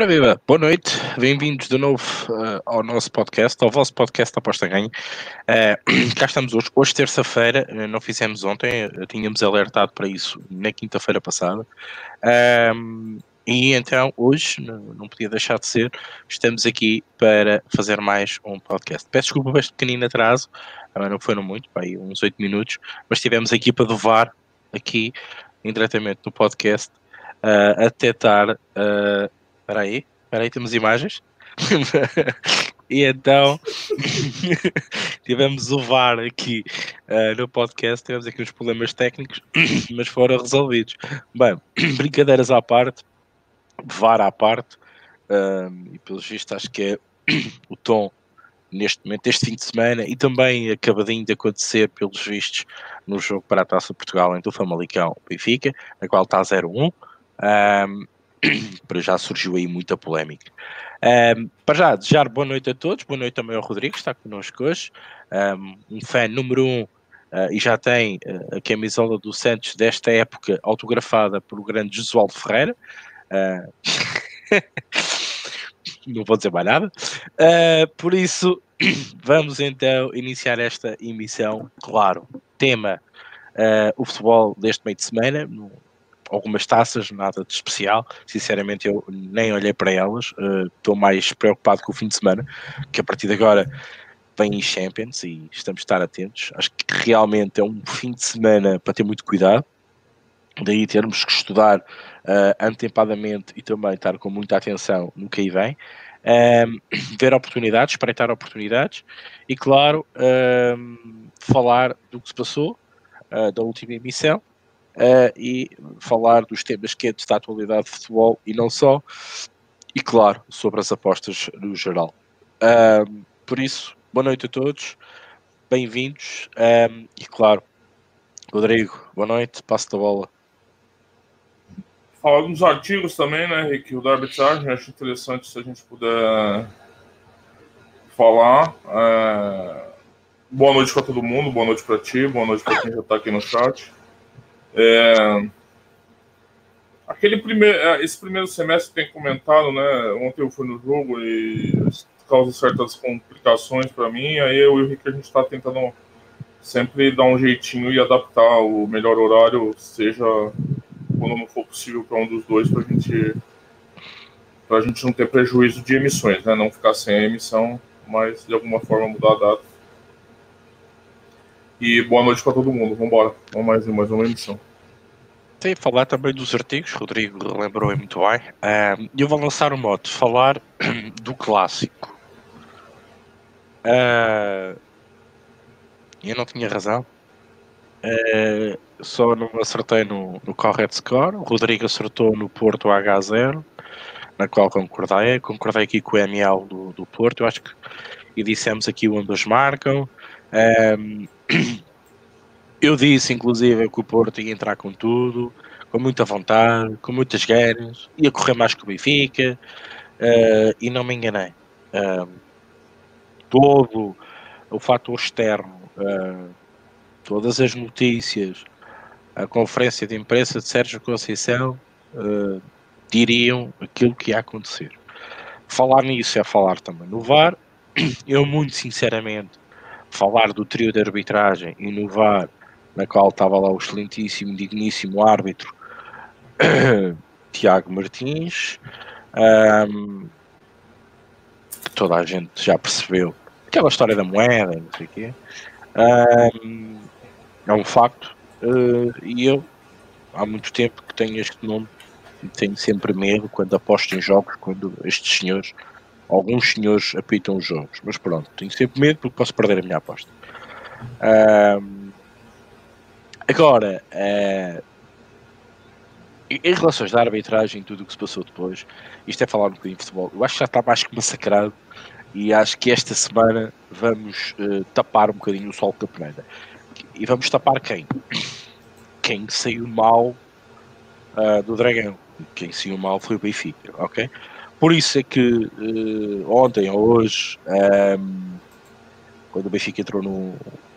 Ora viva, boa noite, bem-vindos de novo uh, ao nosso podcast, ao vosso podcast Aposta Ganho. Uh, cá estamos hoje, hoje terça-feira, uh, não fizemos ontem, tínhamos alertado para isso na quinta-feira passada. e então, hoje, não, podia deixar de ser, estamos aqui para fazer mais um podcast. Peço desculpa por este pequenino atraso, não foram muito, aí uns 8 minutos, mas estivemos aqui para dovar, aqui, indiretamente no podcast, a tentar Espera aí, espera aí, temos imagens. e então tivemos o VAR aqui uh, no podcast, tivemos aqui uns problemas técnicos, mas foram resolvidos. Bem, brincadeiras à parte, VAR à parte, uh, e pelos vistos acho que é o tom neste momento, este fim de semana, e também acabadinho de acontecer, pelos vistos, no jogo para a Taça Portugal entre o Famalicão Benfica, na qual está 0-1. Um, para já surgiu aí muita polémica. Um, para já, desejar boa noite a todos, boa noite também ao Rodrigo, que está connosco hoje, um, um fã número um uh, e já tem uh, a camisola do Santos desta época autografada pelo grande Josualdo Ferreira. Uh, não vou dizer mais nada. por isso, vamos então iniciar esta emissão. Claro, tema o futebol deste meio de semana, algumas taças, nada de especial. Sinceramente, eu nem olhei para elas. Estou uh, mais preocupado com o fim de semana, que a partir de agora vem em Champions e estamos a estar atentos. Acho que realmente é um fim de semana para ter muito cuidado. Daí termos que estudar uh, e também estar com muita atenção no que aí vem. Um, ver oportunidades, espreitar oportunidades e, claro, um, falar do que se passou uh, da última emissão uh, e falar dos temas quentes da atualidade de futebol e não só, e claro, sobre as apostas no geral. Uh, por isso, boa noite a todos, bem-vindos e claro, Rodrigo, boa noite, passo da bola. Falar dos artigos também, né, Rick? O da arbitragem, acho interessante se a gente puder falar. É... Boa noite para todo mundo, boa noite para ti, boa noite para quem já está aqui no chat. É... Aquele primeiro, é, esse primeiro semestre tem comentado, né? Ontem eu fui no jogo e causa certas complicações para mim. Aí eu e o Rick a gente está tentando sempre dar um jeitinho e adaptar o melhor horário, seja quando não for possível para um dos dois, para gente a gente não ter prejuízo de emissões, né? Não ficar sem a emissão, mas de alguma forma mudar a data. E boa noite para todo mundo. Vamos embora. Vamos mais, mais uma emissão. Tem falar também dos artigos, Rodrigo lembrou muito bem. Eu vou lançar um modo, falar do clássico. Uh, eu não tinha razão. Uh, só não acertei no, no correct score. O Rodrigo acertou no Porto H0, na qual concordei. Concordei aqui com o ML do, do Porto. Eu acho que e dissemos aqui onde os marcam. eu disse, inclusive, que o Porto ia entrar com tudo, com muita vontade, com muitas ganas, ia correr mais que o Benfica, uh, e não me enganei. Uh, todo o fator externo, uh, todas as notícias, a conferência de imprensa de Sérgio Conceição diriam aquilo que ia acontecer. Falar nisso é falar também no VAR. Eu, muito sinceramente, falar do trio de arbitragem e no VAR, na qual estava lá o excelentíssimo, digníssimo árbitro Tiago Martins, um, toda a gente já percebeu aquela história da moeda, não sei o quê. Um, é um facto. Uh, e eu, há muito tempo que tenho este nome tenho sempre medo quando aposto em jogos, quando estes senhores alguns senhores apitam os jogos, mas pronto, tenho sempre medo porque posso perder a minha aposta. Agora, uh, em relações da arbitragem tudo o que se passou depois, isto é falar um bocadinho de futebol, eu acho que já está mais que massacrado e acho que esta semana vamos uh, tapar um bocadinho o sol da peneira. E vamos tapar quem? Quem saiu mal uh, do Dragão. Quem saiu mal foi o Benfica, ok? Por isso é que uh, ontem ou hoje, um, ehm, quando o Benfica entrou no,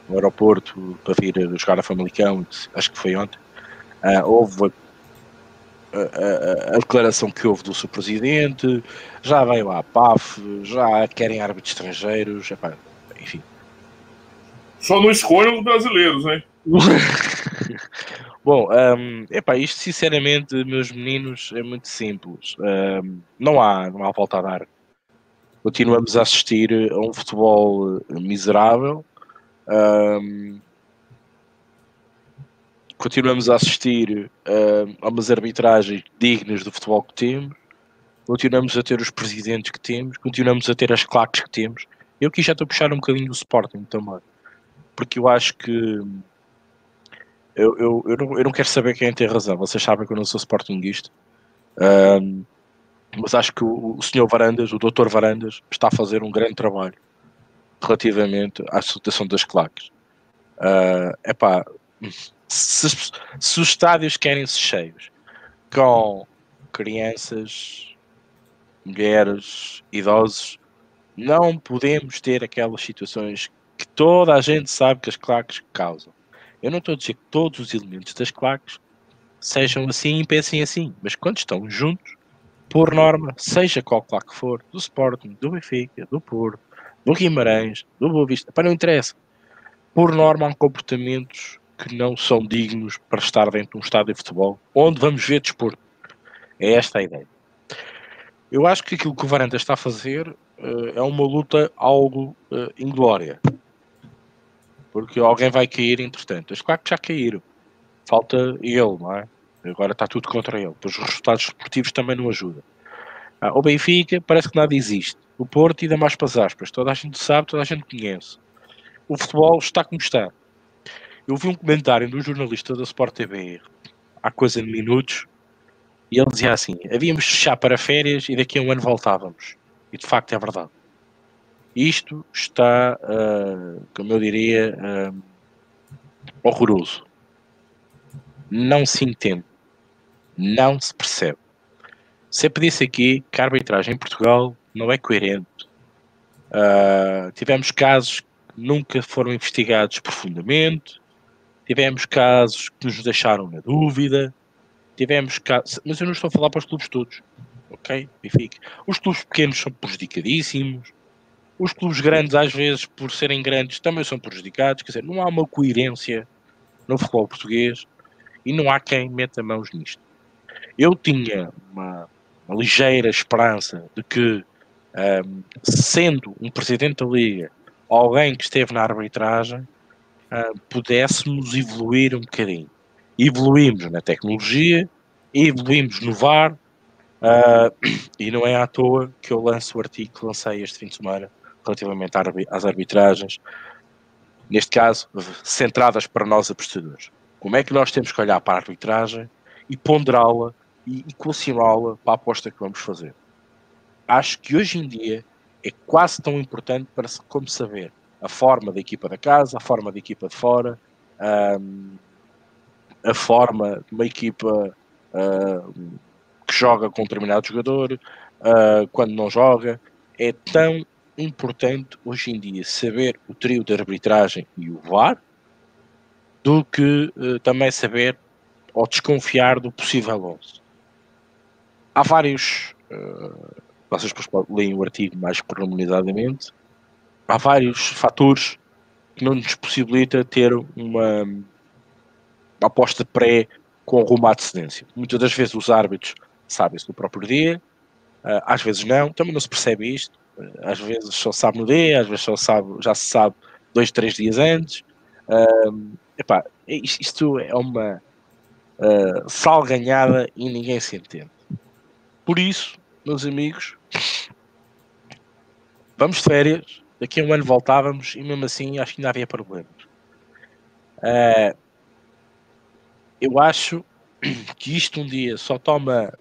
no, aeroporto para vir jogar a Famalicão, acho que foi ontem, uh, houve a, a, a, declaração que houve do seu presidente, já veio à PAF, já querem árbitros estrangeiros, epá, enfim. Só não escolham os brasileiros, hein? Bom, um, epá, isto sinceramente, meus meninos, é muito simples. Um, não, há, não há volta a dar. Continuamos a assistir a um futebol miserável. Um, continuamos a assistir a umas arbitragens dignas do futebol que temos. Continuamos a ter os presidentes que temos. Continuamos a ter as claques que temos. Eu aqui já estou a puxar um bocadinho do Sporting também. Porque eu acho que eu, eu, eu, não, eu não quero saber quem tem razão. Vocês sabem que eu não sou sportinguista. Um, mas acho que o, o senhor Varandas, o doutor Varandas, está a fazer um grande trabalho relativamente à situação das claques. Uh, epá, se, se os estádios querem ser cheios com crianças, mulheres, idosos, não podemos ter aquelas situações que toda a gente sabe que as claques causam. Eu não estou a dizer que todos os elementos das claques sejam assim e pensem assim, mas quando estão juntos, por norma, seja qual claque for, do Sporting, do Benfica, do Porto, do Guimarães, do Boa Vista, para não interessa. Por norma, há comportamentos que não são dignos para estar dentro de um estádio de futebol, onde vamos ver desporto. É esta a ideia. Eu acho que aquilo que o Varanda está a fazer uh, é uma luta algo uh, inglória porque alguém vai cair entretanto. Claro que já caíram. Falta ele, não é? Agora está tudo contra ele. Os resultados esportivos também não ajudam. Ah, o Benfica parece que nada existe. O Porto ainda mais para as aspas. Toda a gente sabe, toda a gente conhece. O futebol está como está. Eu vi um comentário do jornalista da Sport TV há coisa de minutos e ele dizia assim: havíamos de fechar para férias e daqui a um ano voltávamos. E de facto é verdade. Isto está, uh, como eu diria, uh, horroroso. Não se entende. Não se percebe. Sempre disse aqui que a arbitragem em Portugal não é coerente. Uh, tivemos casos que nunca foram investigados profundamente. Tivemos casos que nos deixaram na dúvida. Tivemos casos. Mas eu não estou a falar para os clubes todos. Ok? Os clubes pequenos são prejudicadíssimos os clubes grandes, às vezes, por serem grandes, também são prejudicados. Quer dizer, não há uma coerência no futebol português e não há quem meta mãos nisto. Eu tinha uma, uma ligeira esperança de que, um, sendo um presidente da Liga, alguém que esteve na arbitragem, uh, pudéssemos evoluir um bocadinho. Evoluímos na tecnologia, evoluímos no VAR, uh, e não é à toa que eu lanço o artigo que lancei este fim de semana relativamente às arbitragens, neste caso, centradas para nós apostadores. Como é que nós temos que olhar para a arbitragem e ponderá-la e equacioná-la para a aposta que vamos fazer? Acho que hoje em dia é quase tão importante para como saber a forma da equipa da casa, a forma da equipa de fora, a forma de uma equipa que joga com um determinado jogador, uh, quando não joga. É tão importante hoje em dia saber o trio de arbitragem e o VAR do que uh, também saber ou desconfiar do possível 11. Há vários, uh, vocês depois leem o artigo mais pormenorizadamente, há vários fatores que não nos possibilita ter uma, uma aposta pré com rumo à antecedência. Muitas das vezes os árbitros sabem-se no próprio dia, uh, às vezes não, também não se percebe isto, às vezes só sabe no dia, às vezes só sabe, já se sabe dois, três dias antes. Um, epá, isto é uma uh, sal ganhada e ninguém se entende. Por isso, meus amigos, vamos de férias. Daqui a um ano voltávamos e mesmo assim acho que ainda havia problemas. Uh, eu acho que isto um dia só toma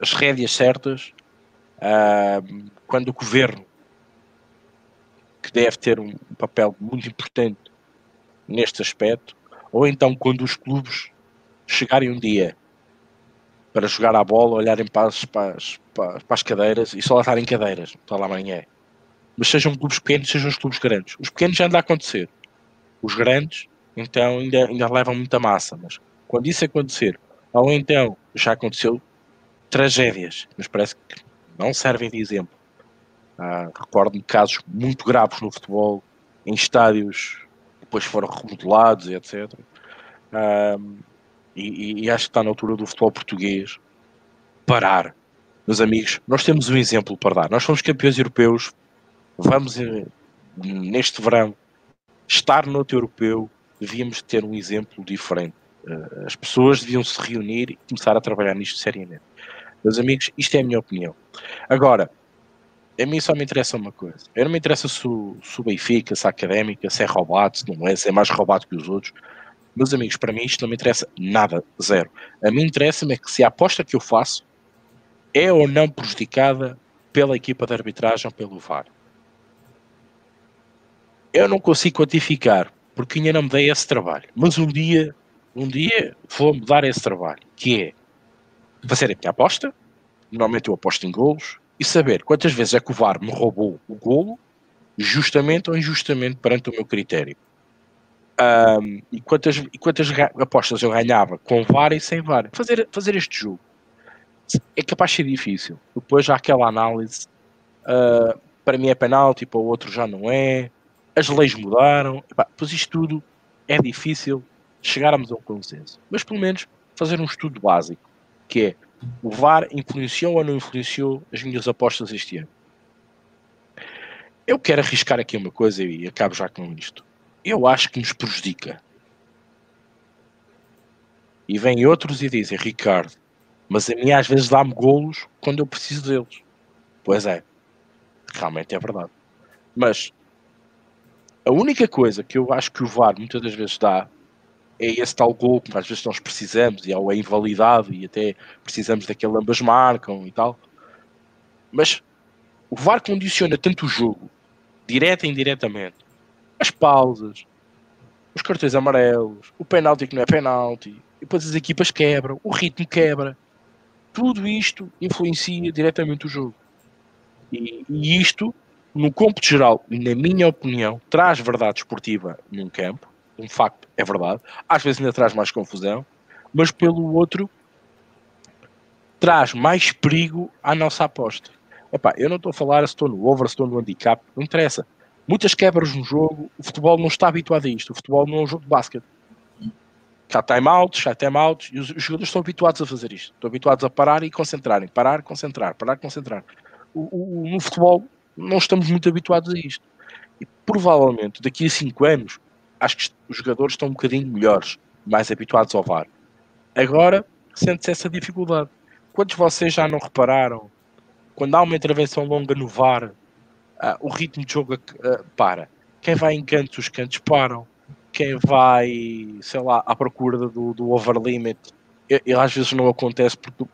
as rédeas certas uh, quando o governo, que deve ter um papel muito importante neste aspecto, ou então quando os clubes chegarem um dia para jogar a bola, olharem para as, para para as cadeiras e só lá estarem cadeiras, está lá amanhã. Mas sejam clubes pequenos, sejam os clubes grandes. Os pequenos já anda a acontecer. Os grandes, então, ainda, ainda levam muita massa. Mas quando isso acontecer, ou então já aconteceu tragédias, mas parece que não servem de exemplo. Ah, Recordo-me casos muito graves no futebol, em estádios que depois foram remodelados e etc. E, e, acho que está na altura do futebol português parar. Meus amigos, nós temos um exemplo para dar. Nós somos campeões europeus, vamos eh, neste verão estar no europeu, devíamos ter um exemplo diferente. Uh, as pessoas deviam se reunir e começar a trabalhar nisto seriamente. Meus amigos, isto é a minha opinião. Agora, a mim só me interessa uma coisa. Eu não me interessa se o, se o Benfica, se a Académica, se é roubado, se não é, se é mais roubado que os outros. Meus amigos, para mim isto não me interessa nada, zero. A mim interessa-me é que se a aposta que eu faço é ou não prejudicada pela equipa de arbitragem ou pelo VAR. Eu não consigo quantificar, porque ainda não me dei esse trabalho. Mas um dia, um dia vou-me dar esse trabalho, que é fazer a minha aposta, normalmente eu aposto em golos, e saber quantas vezes é que o VAR me roubou o golo, justamente ou injustamente perante o meu critério. Um, e, quantas, e quantas apostas eu ganhava com VAR e sem VAR. Fazer, fazer este jogo é capaz de ser difícil. Depois há aquela análise, uh, para mim é penalti, para o outro já não é as leis mudaram, epá, pois isto tudo é difícil chegarmos a um consenso. Mas pelo menos fazer um estudo básico, que é o VAR influenciou ou não influenciou as minhas apostas este ano. Eu quero arriscar aqui uma coisa e acabo já com isto. Eu acho que nos prejudica. E vêm outros e dizem, Ricardo, mas a mim às vezes dá-me golos quando eu preciso deles. Pois é, realmente é verdade. Mas a única coisa que eu acho que o VAR muitas das vezes dá é esse tal gol que às vezes nós precisamos e é invalidado e até precisamos daquele ambas marcam e tal. Mas o VAR condiciona tanto o jogo, direta e indiretamente, as pausas, os cartões amarelos, o penalti que não é penalti, e depois as equipas quebram, o ritmo quebra. Tudo isto influencia diretamente o jogo. E, e isto no cômputo geral, na minha opinião, traz verdade esportiva num campo, um facto é verdade, às vezes ainda traz mais confusão, mas pelo outro traz mais perigo à nossa aposta. Epá, eu não estou a falar se estou no over, se estou no handicap, não interessa. Muitas quebras no jogo, o futebol não está habituado a isto, o futebol não é um jogo de basquete. Há timeouts, há timeouts, e os, jogadores estão habituados a fazer isto. Estão habituados a parar e concentrarem, parar, concentrar, parar, concentrar. O, o, no futebol não estamos muito habituados a isto. E provavelmente daqui a 5 anos, acho que os jogadores estão um bocadinho melhores, mais habituados ao VAR. Agora, sente-se essa dificuldade. Quantos vocês já não repararam? Quando há uma intervenção longa no VAR, uh, o ritmo de jogo uh, para. Quem vai em cantos, os cantos param. Quem vai, sei lá, à procura do, do overlimit, e, às vezes não acontece porque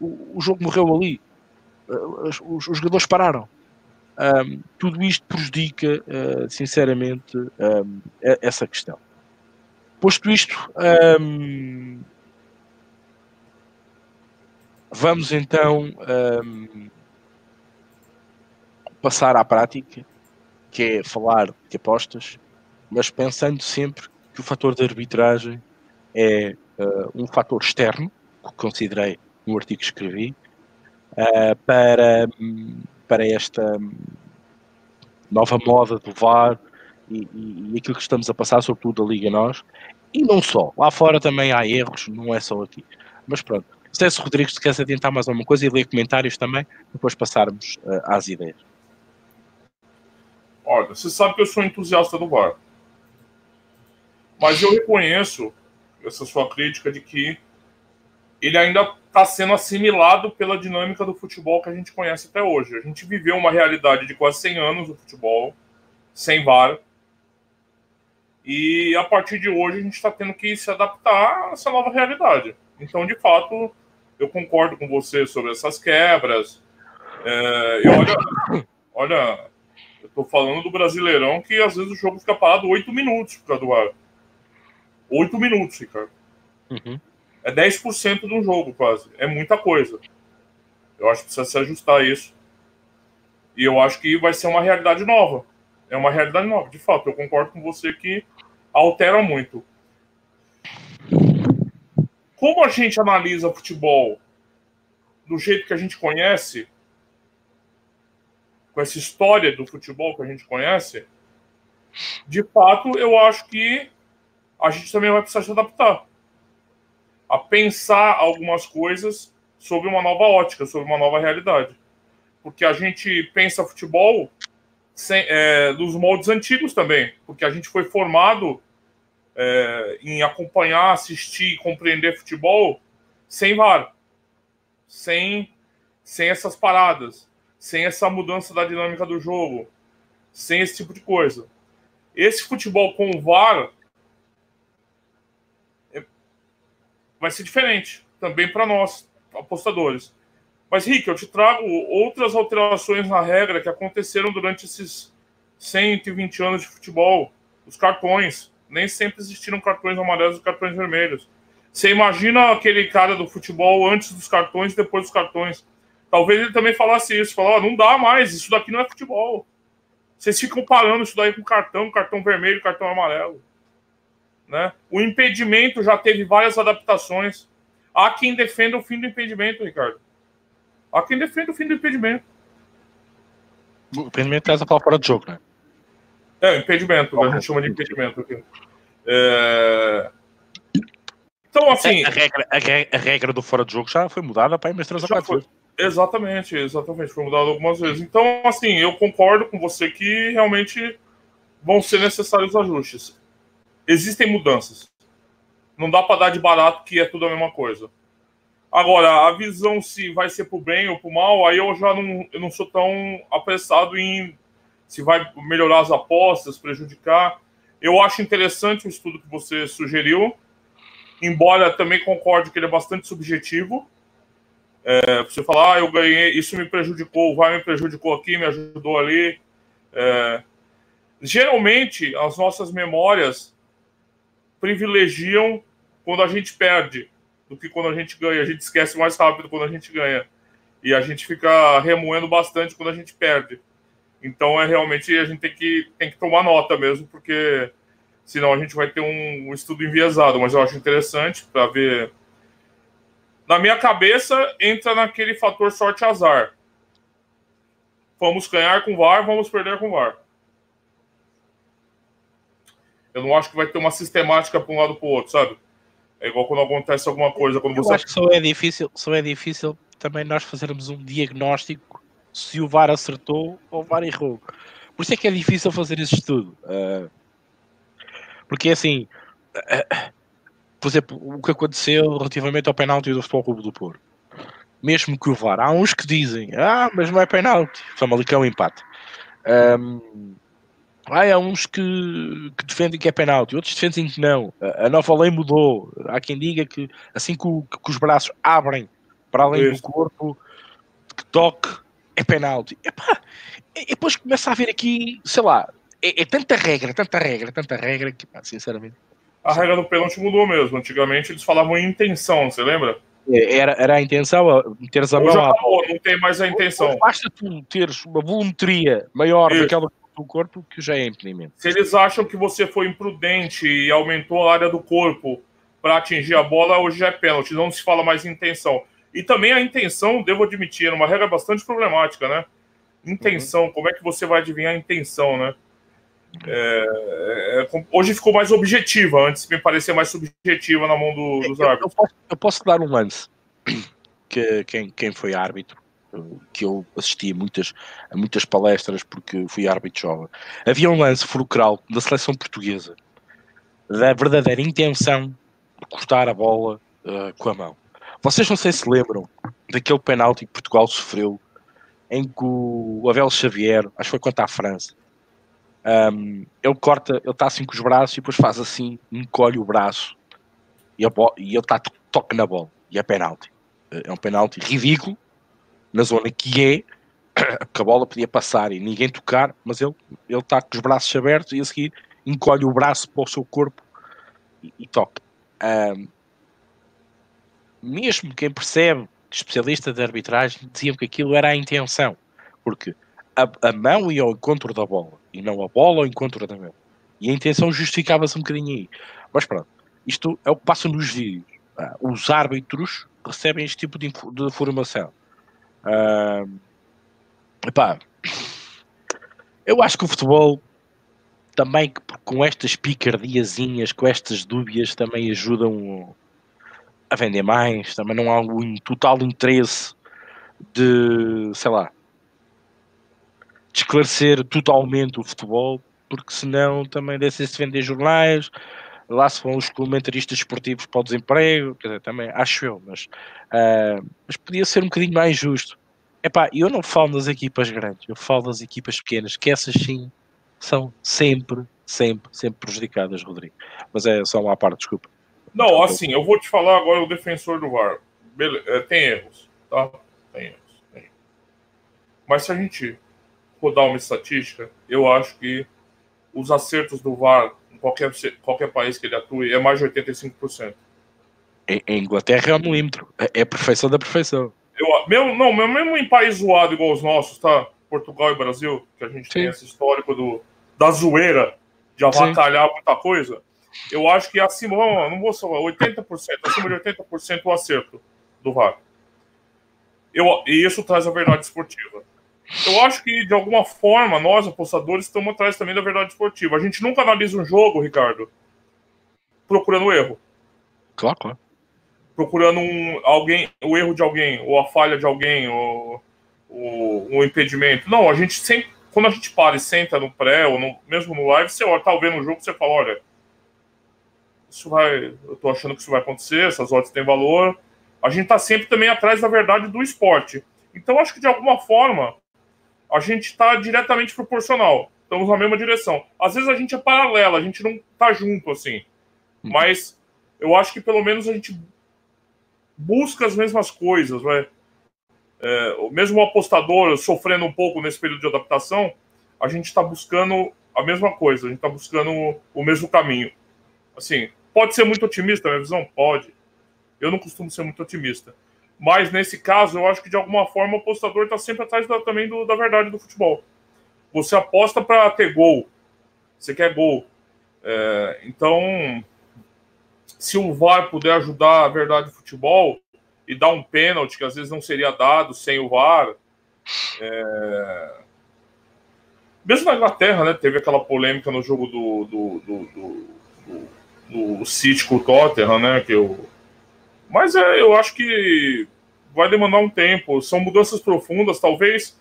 o, o jogo morreu ali. Uh, os, os jogadores pararam. Um, tudo isto prejudica, uh, sinceramente, um, essa questão. Posto isto, um, vamos então passar à prática, que é falar de apostas, mas pensando sempre que o fator de arbitragem é uh, um fator externo, que considerei no artigo que escrevi, uh, para para esta nova moda do VAR e, e, e, aquilo que estamos a passar, sobretudo da Liga Nós, e não só. Lá fora também há erros, não é só aqui. Mas pronto. César Rodrigues, se queres adiantar mais alguma coisa e ler comentários também, depois passarmos uh, às ideias. Olha, você sabe que eu sou entusiasta do VAR. Mas eu reconheço essa sua crítica de que ele ainda está sendo assimilado pela dinâmica do futebol que a gente conhece até hoje. A gente viveu uma realidade de quase 100 anos do futebol, sem VAR, e a partir de hoje a gente está tendo que se adaptar a essa nova realidade. Então, de fato, eu concordo com você sobre essas quebras. É, e olha, olha, eu estou falando do Brasileirão que às vezes o jogo fica parado oito minutos por causa do ar. Oito minutos, Ricardo. Uhum. É 10% de um jogo, quase. É muita coisa. Eu acho que precisa se ajustar isso. E eu acho que vai ser uma realidade nova. É uma realidade nova, de fato. Eu concordo com você que altera muito. Como a gente analisa futebol do jeito que a gente conhece, com essa história do futebol que a gente conhece, de fato, eu acho que a gente também vai precisar se adaptar a pensar algumas coisas sobre uma nova ótica, sobre uma nova realidade. Porque a gente pensa futebol sem, é, dos moldes antigos também, porque a gente foi formado é, em acompanhar, assistir e compreender futebol sem VAR, sem, sem essas paradas, sem essa mudança da dinâmica do jogo, sem esse tipo de coisa. Esse futebol com o VAR é, vai ser diferente também para nós, apostadores. Mas, Rick, eu te trago outras alterações na regra que aconteceram durante esses 120 anos de futebol. Os cartões. Nem sempre existiram cartões amarelos e cartões vermelhos. Você imagina aquele cara do futebol antes dos cartões e depois dos cartões. Talvez ele também falasse isso. Falar, oh, não dá mais, isso daqui não é futebol. Vocês ficam parando isso daí com cartão, cartão vermelho, cartão amarelo. Né? O impedimento já teve várias adaptações. Há quem defenda o fim do impedimento, Ricardo. Há quem defenda o fim do impedimento. O impedimento traz a palavra fora de jogo, né? É, impedimento, a gente chama de impedimento aqui. É... Então, assim. A, a, regra, a, a, regra, do fora de jogo já foi mudada para mais três ou quatro vezes. Exatamente, exatamente. Foi mudada algumas vezes. Então, assim, eu concordo com você que realmente vão ser necessários ajustes. Existem mudanças. Não dá para dar de barato que é tudo a mesma coisa. Agora, a visão se vai ser para o bem ou para o mal, aí eu já não, eu não sou tão apressado em se vai melhorar as apostas, prejudicar. Eu acho interessante o estudo que você sugeriu, embora também concorde que ele é bastante subjetivo. É, você falar, ah, eu ganhei, isso me prejudicou, vai me prejudicou aqui, me ajudou ali. É, geralmente, as nossas memórias privilegiam quando a gente perde do que quando a gente ganha. A gente esquece mais rápido quando a gente ganha. E a gente fica remoendo bastante quando a gente perde. Então é realmente a gente tem que, tem que tomar nota mesmo, porque senão a gente vai ter um, um estudo enviesado. Mas eu acho interessante para ver. Na minha cabeça, entra naquele fator sorte azar. Vamos ganhar com VAR, vamos perder com VAR. Eu não acho que vai ter uma sistemática para um lado para o outro, sabe? É igual quando acontece alguma coisa. Quando Eu você... acho que só é difícil, só é difícil também nós fazermos um diagnóstico se o VAR acertou ou o VAR errou. Por isso é que é difícil fazer esse estudo. Uh, porque assim, por exemplo, o que aconteceu relativamente ao penalti do Futebol Clube do Porto. Mesmo que o VAR, há uns que dizem, ah, mas não é penalti, que é um empate. Um, há uns que, que, defendem que é penalti, outros defendem que não. A, a, nova lei mudou. Há quem diga que assim que, o, que os braços abrem para além Isso. do corpo, que toque é penalti. e depois começa a haver aqui, sei lá, é, é, tanta regra, tanta regra, tanta regra que, pá, sinceramente. A regra do pênalti mudou mesmo. Antigamente eles falavam em intenção, você lembra? É, era, era a intenção, teres a Hoje mão. Acabou, não tem mais a intenção. Basta tu teres uma volumetria maior Isso. daquela do corpo que já é impedimento. Se eles acham que você foi imprudente e aumentou a área do corpo para atingir a bola, hoje já é pênalti, não se fala mais intenção. E também a intenção, devo admitir, é uma regra bastante problemática, né? Intenção, uhum. como é que você vai adivinhar a intenção, né? É, é, hoje ficou mais objetiva, antes me parecia mais subjetiva na mão do, dos árbitros. Eu, posso, eu posso dar um lance que quem, quem foi árbitro que eu assisti a muitas, a muitas palestras porque fui árbitro jovem. Havia um lance fulcral da seleção portuguesa da verdadeira intenção de cortar a bola uh, com a mão. Vocês não sei se lembram daquele penalti que Portugal sofreu em que o Abel Xavier, acho que foi contra a França, um, ele corta, ele está assim com os braços e depois faz assim, encolhe o braço e, e ele toque na bola e é penalti. É um penalti ridículo, na zona que é, que a bola podia passar e ninguém tocar, mas ele está com os braços abertos e a seguir encolhe o braço para o seu corpo e, e toca. Um, mesmo quem percebe, especialista de arbitragem, diziam que aquilo era a intenção, porque a, a mão ia ao encontro da bola e não a bola ao encontro da mão. E a intenção justificava-se um bocadinho aí. Mas pronto, isto é o que passa nos vídeos. Ah, os árbitros recebem este tipo de, de informação Uh, epá, eu acho que o futebol também com estas picardiazinhas, com estas dúbias, também ajudam a vender mais. Também não há um total interesse de, sei lá, de esclarecer totalmente o futebol, porque senão também deixa-se vender jornais, lá se vão os comentaristas esportivos para o desemprego, quer dizer, também acho eu, mas, uh, mas podia ser um bocadinho mais justo. Epá, eu não falo das equipas grandes, eu falo das equipas pequenas, que essas sim são sempre, sempre, sempre prejudicadas, Rodrigo. Mas é só uma parte, desculpa. Não, assim, eu vou te falar agora o defensor do VAR. Bele... É, tem erros, tá? Tem erros, tem. Mas se a gente rodar uma estatística, eu acho que os acertos do VAR qualquer, qualquer país que ele atue, é mais de 85%. Em, em Inglaterra é um milímetro. É, é a perfeição da perfeição. Eu, mesmo, não, mesmo em país zoado igual os nossos, tá? Portugal e Brasil, que a gente Sim. tem esse histórico do, da zoeira de avacalhar Sim. muita coisa, eu acho que acima, não vou falar, 80%, acima de 80% o acerto do VAR. Eu, e isso traz a verdade esportiva. Eu acho que, de alguma forma, nós, apostadores, estamos atrás também da verdade esportiva. A gente nunca analisa um jogo, Ricardo, procurando erro. Claro, claro. Procurando um, alguém, o erro de alguém, ou a falha de alguém, ou, um impedimento. Não, a gente sempre, quando a gente para e senta no pré, ou no, mesmo no live, você olha, tá vendo o jogo, você fala, olha, isso vai, eu tô achando que isso vai acontecer, essas odds têm valor. A gente tá sempre também atrás da verdade do esporte. Então, acho que de alguma forma, a gente está diretamente proporcional. Estamos na mesma direção. Às vezes a gente é paralela, a gente não está junto assim. Uhum. Mas eu acho que pelo menos a gente busca as mesmas coisas, né? É, mesmo o apostador sofrendo um pouco nesse período de adaptação, a gente está buscando a mesma coisa, a gente está buscando o mesmo caminho. Assim, pode ser muito otimista a minha visão? Pode. Eu não costumo ser muito otimista. Mas nesse caso, eu acho que de alguma forma o apostador está sempre atrás da, também do, da verdade do futebol. Você aposta para ter gol, você quer gol. É, então, se o VAR puder ajudar a verdade do futebol e dar um pênalti que às vezes não seria dado sem o VAR. É... Mesmo na Inglaterra, né, teve aquela polêmica no jogo do, do, do, do, do, City com o Tottenham, né, que eu mas é, eu acho que vai demandar um tempo. São mudanças profundas, talvez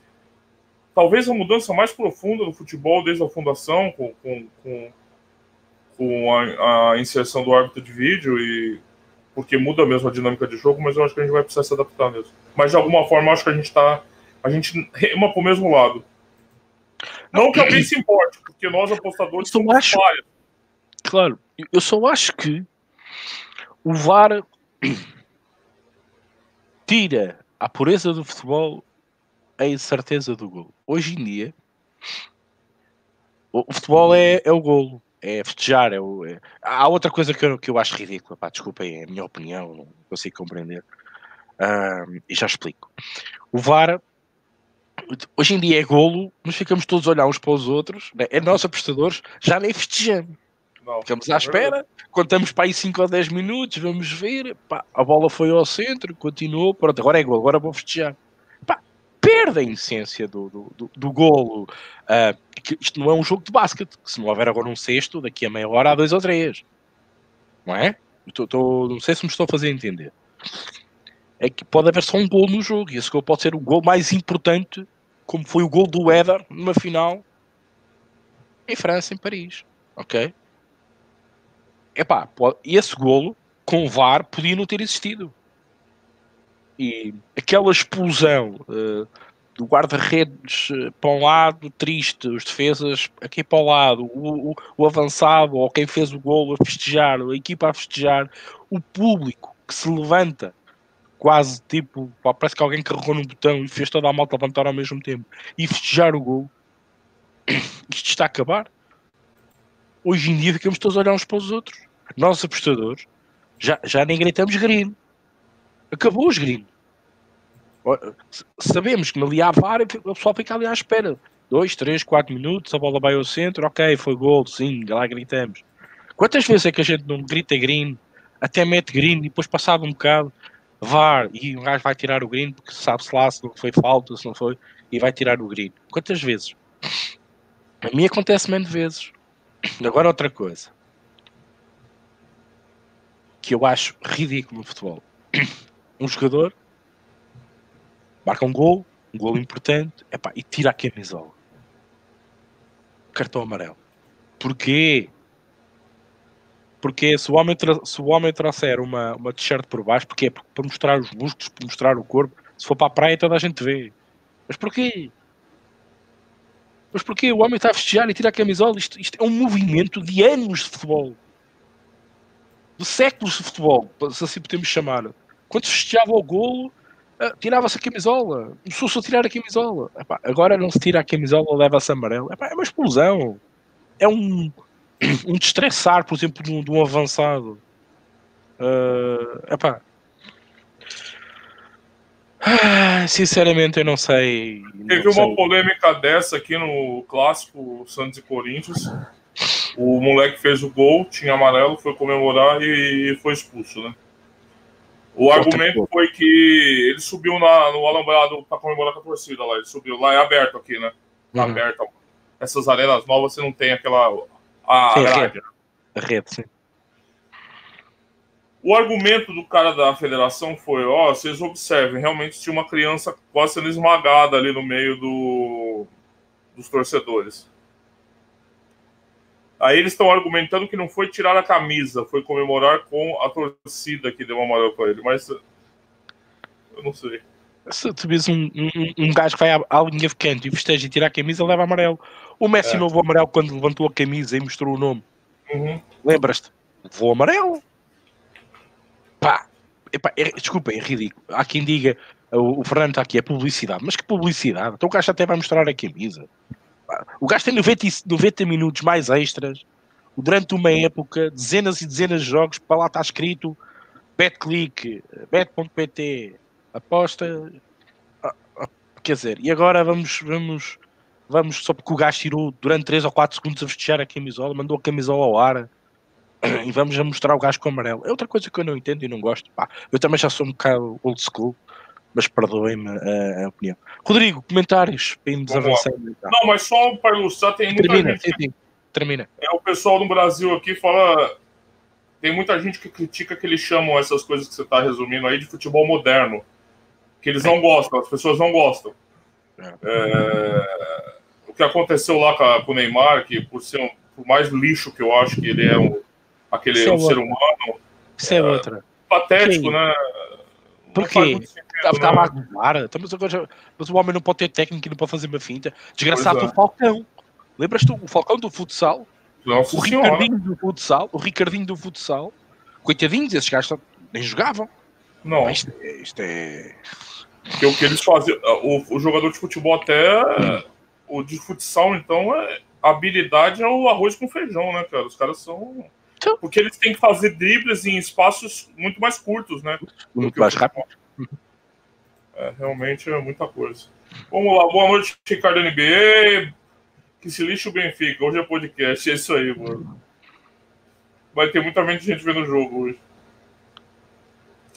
talvez a mudança mais profunda no futebol desde a fundação, com, com, com, com a, a, inserção do árbitro de vídeo, e porque muda mesmo a dinâmica de jogo, mas eu acho que a gente vai precisar se adaptar mesmo. Mas de alguma forma, acho que a gente está. A gente rema para o mesmo lado. Não que alguém se importe, porque nós apostadores somos acho... Claro, eu só acho que o VAR tira a pureza do futebol a incerteza do gol. Hoje em dia, o futebol é, é o golo, é festejar. É o, é... Há outra coisa que eu, que eu acho ridícula, pá, desculpa, é a minha opinião, não consigo compreender. Um, e já explico. O VAR, hoje em dia é golo, mas ficamos todos a olhar uns para os outros, né? é nós apostadores, já nem festejamos. Não, Ficamos à espera, contamos para aí 5 ou 10 minutos, vamos ver, pá, a bola foi ao centro, continuou, pronto, agora é gol, agora vou festejar. Pá, perde a essência do, do, do, do golo. Uh, isto não é um jogo de basquete, se não houver agora um sexto, daqui a meia hora há dois ou três. Não é? Tô, tô, não sei se me estou a fazer entender. É que pode haver só um gol no jogo, e esse gol pode ser o gol mais importante, como foi o gol do Éder numa final em França, em Paris. Ok? Epá, esse golo com VAR podia não ter existido. E aquela explosão uh, do guarda-redes uh, para um lado, triste, os defesas aqui para o lado, o, o, o, avançado ou quem fez o golo a festejar, a equipa a festejar, o público que se levanta, quase tipo, pá, parece que alguém carregou num botão e fez toda a malta levantar ao mesmo tempo e festejar o golo. Isto está a acabar. Hoje em dia ficamos todos a olhar uns para os outros nós apostadores, já, já nem gritamos green. Acabou os green. Sabemos que ali há VAR, o pessoal fica ali à espera. Dois, três, quatro minutos, a bola vai ao centro, ok, foi gol, sim, lá gritamos. Quantas vezes é que a gente não grita green, até mete green e depois passado um bocado, VAR, e um gajo vai tirar o green porque sabe-se lá se não foi falta, se não foi, e vai tirar o green. Quantas vezes? A mim acontece menos vezes. Agora outra coisa que eu acho ridículo no futebol. Um jogador marca um gol, um gol importante, epá, e tira a camisola. Cartão amarelo. Porquê? Porque se o homem, se o homem trouxer uma, uma t-shirt por baixo, porque é para mostrar os músculos, para mostrar o corpo, se for para a praia toda a gente vê. Mas porquê? Mas porquê? O homem está a festejar e tira a camisola. Isto, isto é um movimento de anos de futebol. De séculos de futebol, se assim podemos chamar. Quando se festejava o golo, uh, tirava-se a camisola. Começou-se a tirar a camisola. Epá, agora não se tira a camisola, leva-se amarelo. Epá, é uma explosão. É um, um destressar, por exemplo, de um, de um avançado. Uh, epá. Ah, sinceramente, eu não sei. Teve não uma sei. polêmica dessa aqui no clássico Santos e Corinthians. O moleque fez o gol, tinha amarelo, foi comemorar e foi expulso, né? O argumento foi que ele subiu na, no alambrado para comemorar com a torcida lá. Ele subiu lá, é aberto aqui, né? Tá Uhum. aberto. Essas arenas novas você não tem aquela. A, Sim, a rede. A rede, sim. O argumento do cara da federação foi: ó, vocês observem, realmente tinha uma criança quase sendo esmagada ali no meio do, dos torcedores. Aí eles estão argumentando que não foi tirar a camisa, foi comemorar com a torcida que deu amarelo para ele. Mas eu não sei. Se tu vês um, um, um gajo que vai à, à linha de canto e festeja e tira a camisa, leva amarelo. O Messi É. não levou amarelo quando levantou a camisa e mostrou o nome. Uhum. Lembras-te? Levou amarelo. Pá. Epá, é, desculpa, é ridículo. Há quem diga, o, o Fernando está aqui, é publicidade. Mas que publicidade? Então o gajo até vai mostrar a camisa. O gajo tem 90, e- 90 minutos mais extras. Durante uma época, dezenas e dezenas de jogos, para lá está escrito BetClick, Bet.pt, aposta. ah, ah, Quer dizer, e agora vamos, vamos, vamos, só porque o gajo tirou durante 3 ou 4 segundos a festejar a camisola, mandou a camisola ao ar e vamos a mostrar o gajo com amarelo. É outra coisa que eu não entendo e não gosto. Pá, eu também já sou um bocado old school, mas perdoem-me a, a opinião. Rodrigo, comentários para irmos avançando. então. Não, mas só para ilustrar, tem muita Termina, gente. sim, sim, termina. É, o pessoal no Brasil aqui fala. Tem muita gente que critica que eles chamam essas coisas que você está resumindo aí de futebol moderno. Que eles não gostam, as pessoas não gostam. É, o que aconteceu lá com o Neymar, que por ser um, por mais lixo que eu acho que ele é um, aquele é um ser humano, Isso é outra. patético, né? Por quê? estava né? a gozar. Então, mas, o homem não pode ter técnica e não pode fazer uma finta. Desgraçado Pois é. o Falcão. Lembras-te o Falcão do futsal? O. Ricardinho do futsal? O Ricardinho do futsal? Coitadinhos, esses gajos nem jogavam. Não, Mas Isto, é- isto é. porque o que eles faziam. O, o jogador de futebol até. O de futsal, então, é, a habilidade é o arroz com feijão, né, cara? Os caras são. Porque eles têm que fazer dribles em espaços muito mais curtos, né? do Muito mais rápido. É, realmente é muita coisa. Vamos lá, boa noite, Ricardo NBA. Que se lixe o Benfica. Hoje é podcast, é isso aí, mano. Vai ter muita gente vendo o jogo hoje.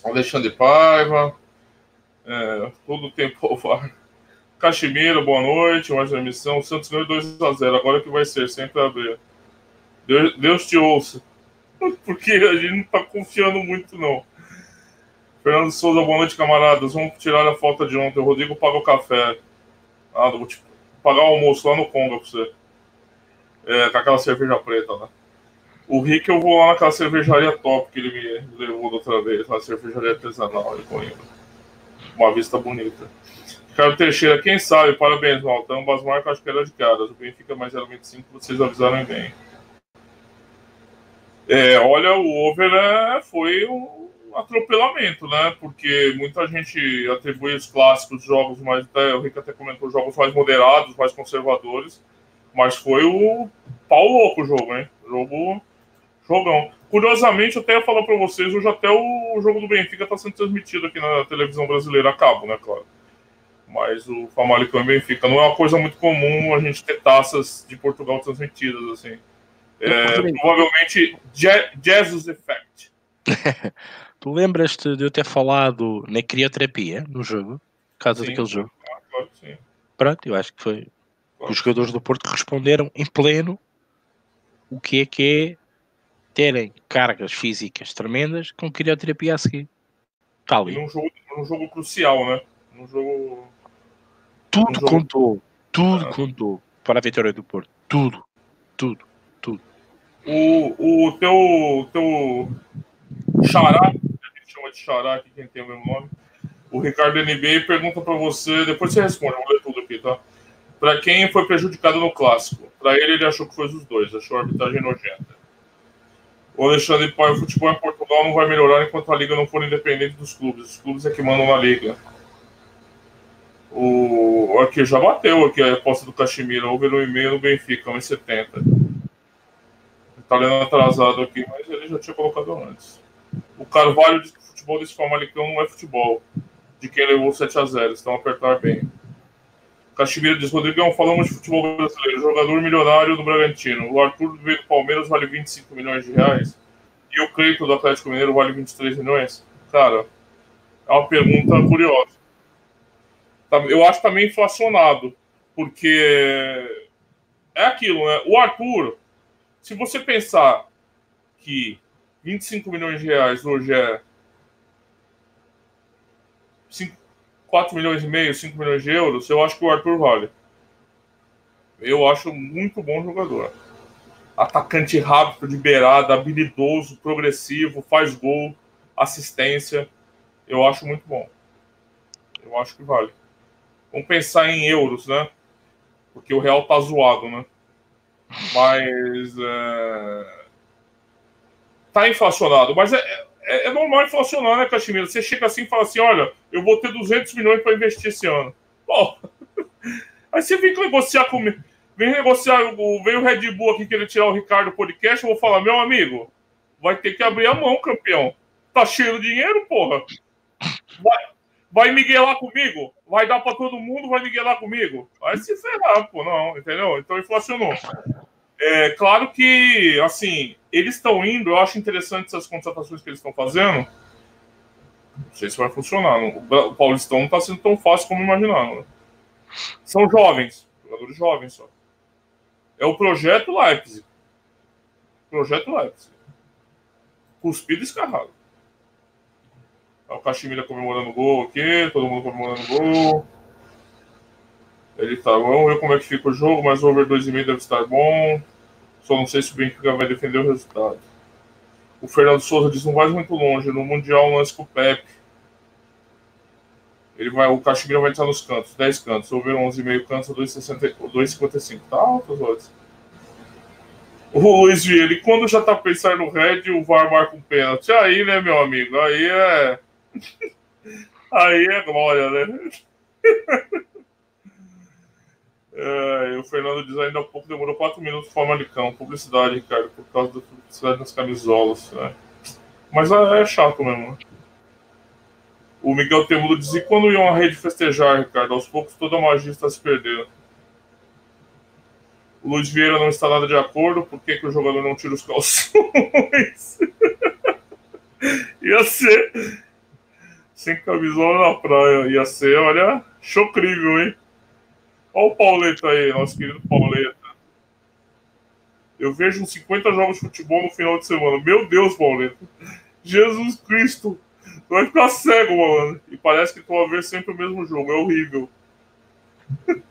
Alexandre Paiva. É, todo o tempo ao VAR. Boa noite. Mais uma emissão. O Santos ganhou 2x0. Agora que vai ser, sempre abrir. Deus, Deus te ouça. Porque a gente não tá confiando muito, não. Fernando Souza, boa noite, camaradas. Vamos tirar a falta de ontem. O Rodrigo paga o café. Ah, vou te pagar o almoço lá no Conga pra você. É, com aquela cerveja preta, né? O Rick, eu vou lá naquela cervejaria top que ele me levou da outra vez, uma cervejaria artesanal em Coimbra. Uma vista bonita. Ricardo Teixeira, quem sabe? Parabéns, Malta. Ambas marcas acho que era de caras. O Benfica mais 0,25, vocês avisaram bem. É, olha, o over é, foi um atropelamento, né? Porque muita gente atribui os clássicos jogos mais. Até, o Rick até comentou jogos mais moderados, mais conservadores. Mas foi o pau louco o jogo, hein? Jogo. Jogão. Curiosamente, até ia falar pra vocês, hoje até o jogo do Benfica tá sendo transmitido aqui na televisão brasileira a cabo, né, claro. Mas o Famalicão e Benfica não é uma coisa muito comum a gente ter taças de Portugal transmitidas, assim. É, provavelmente Je- Jesus Effect. Tu lembras-te de eu ter falado na crioterapia no jogo? Por causa Sim, daquele jogo? Claro sim. Pronto, eu acho que foi. Os jogadores do Porto responderam em pleno o que é que é terem cargas físicas tremendas com crioterapia a seguir. Está ali. num jogo, num jogo crucial, né? Num jogo. Tudo jogo- contou. Tudo Ah. contou para a vitória do Porto. Tudo. Tudo. O, o teu, teu xará, a gente chama de xará aqui, quem tem o mesmo nome, o Ricardo NBA pergunta para você, depois você responde, eu vou ler tudo aqui, tá? Para quem foi prejudicado no clássico? Para ele, ele achou que foi os dois, achou a arbitragem nojenta. O Alexandre Pai, o futebol em Portugal não vai melhorar enquanto a liga não for independente dos clubes. Os clubes é que mandam na liga. O aqui já bateu aqui a aposta do Caxemira, houve no e-mail no Benfica, 1,70. Tá lendo atrasado aqui, mas ele já tinha colocado antes. O Carvalho diz que o futebol desse Famalicão não é futebol. De quem levou 7 a 0 estão a apertar bem. Caxemira diz, Rodrigão, falamos de futebol brasileiro. Jogador milionário do Bragantino. O Arthur veio do Palmeiras vale 25 milhões de reais. E o Cleiton do Atlético Mineiro vale 23 milhões? Cara, é uma pergunta curiosa. Tá- Eu acho também inflacionado. Porque é aquilo, né? O Arthur, se você pensar que 25 milhões de reais hoje é 5, 4 milhões e meio, 5 milhões de euros, eu acho que o Arthur vale. Eu acho muito bom jogador. Atacante rápido, de beirada, habilidoso, progressivo, faz gol, assistência. Eu acho muito bom. Eu acho que vale. Vamos pensar em euros, né? Porque o real tá zoado, né? Mas. É... Tá inflacionado. Mas é, é, é normal inflacionar, né, Caxemira? Você chega assim e fala assim: olha, eu vou ter 200 milhões para investir esse ano. Pô, aí você vem negociar comigo. Vem negociar, vem o Red Bull aqui querer tirar o Ricardo do podcast. Eu vou falar: meu amigo, vai ter que abrir a mão, campeão. Tá cheio de dinheiro, porra. Vai, vai miguelar comigo? Vai dar para todo mundo, vai miguelar comigo? Vai se ferrar, pô, não, entendeu? Então inflacionou. É claro que, assim, eles estão indo, eu acho interessante essas contratações que eles estão fazendo. Não sei se vai funcionar. O Paulistão não está sendo tão fácil como imaginavam. né? São jovens, jogadores jovens só. É o projeto Leipzig. Projeto Leipzig. Cuspido e escarrado. Tá O Caxemira comemorando o gol aqui, todo mundo comemorando o gol. Ele tá, vamos ver como é que fica o jogo, mas o over 2,5 deve estar bom. Só não sei se o Benfica vai defender o resultado. O Fernando Souza diz não vai muito longe. No Mundial, um lance com o Pepe. Ele vai, o Caxemira vai estar nos cantos, 10 cantos. Over 11,5 cantos, 2,60 2,55. Tá alto odds. O Luiz Vieira, quando já tá pensando no Red, o VAR marca um pênalti. Aí, né, meu amigo? Aí é. Aí é glória, né? É, e o Fernando diz ainda há pouco demorou 4 minutos para o Famalicão. Publicidade, Ricardo, por causa da publicidade nas camisolas. Né? Mas é, é chato mesmo. Né? O Miguel Temudo diz: e quando iam a rede festejar, Ricardo? Aos poucos toda a magia está se perdendo. O Luiz Vieira não está nada de acordo. Por que, que o jogador não tira os calções? Ia ser. Sem camisola na praia. Ia ser, olha, chocrível, hein? Olha o Pauleta aí, nosso querido Pauleta. Eu vejo uns 50 jogos de futebol no final de semana. Meu Deus, Pauleta. Jesus Cristo. Tu vai ficar cego, mano. E parece que tu vai ver sempre o mesmo jogo. É horrível.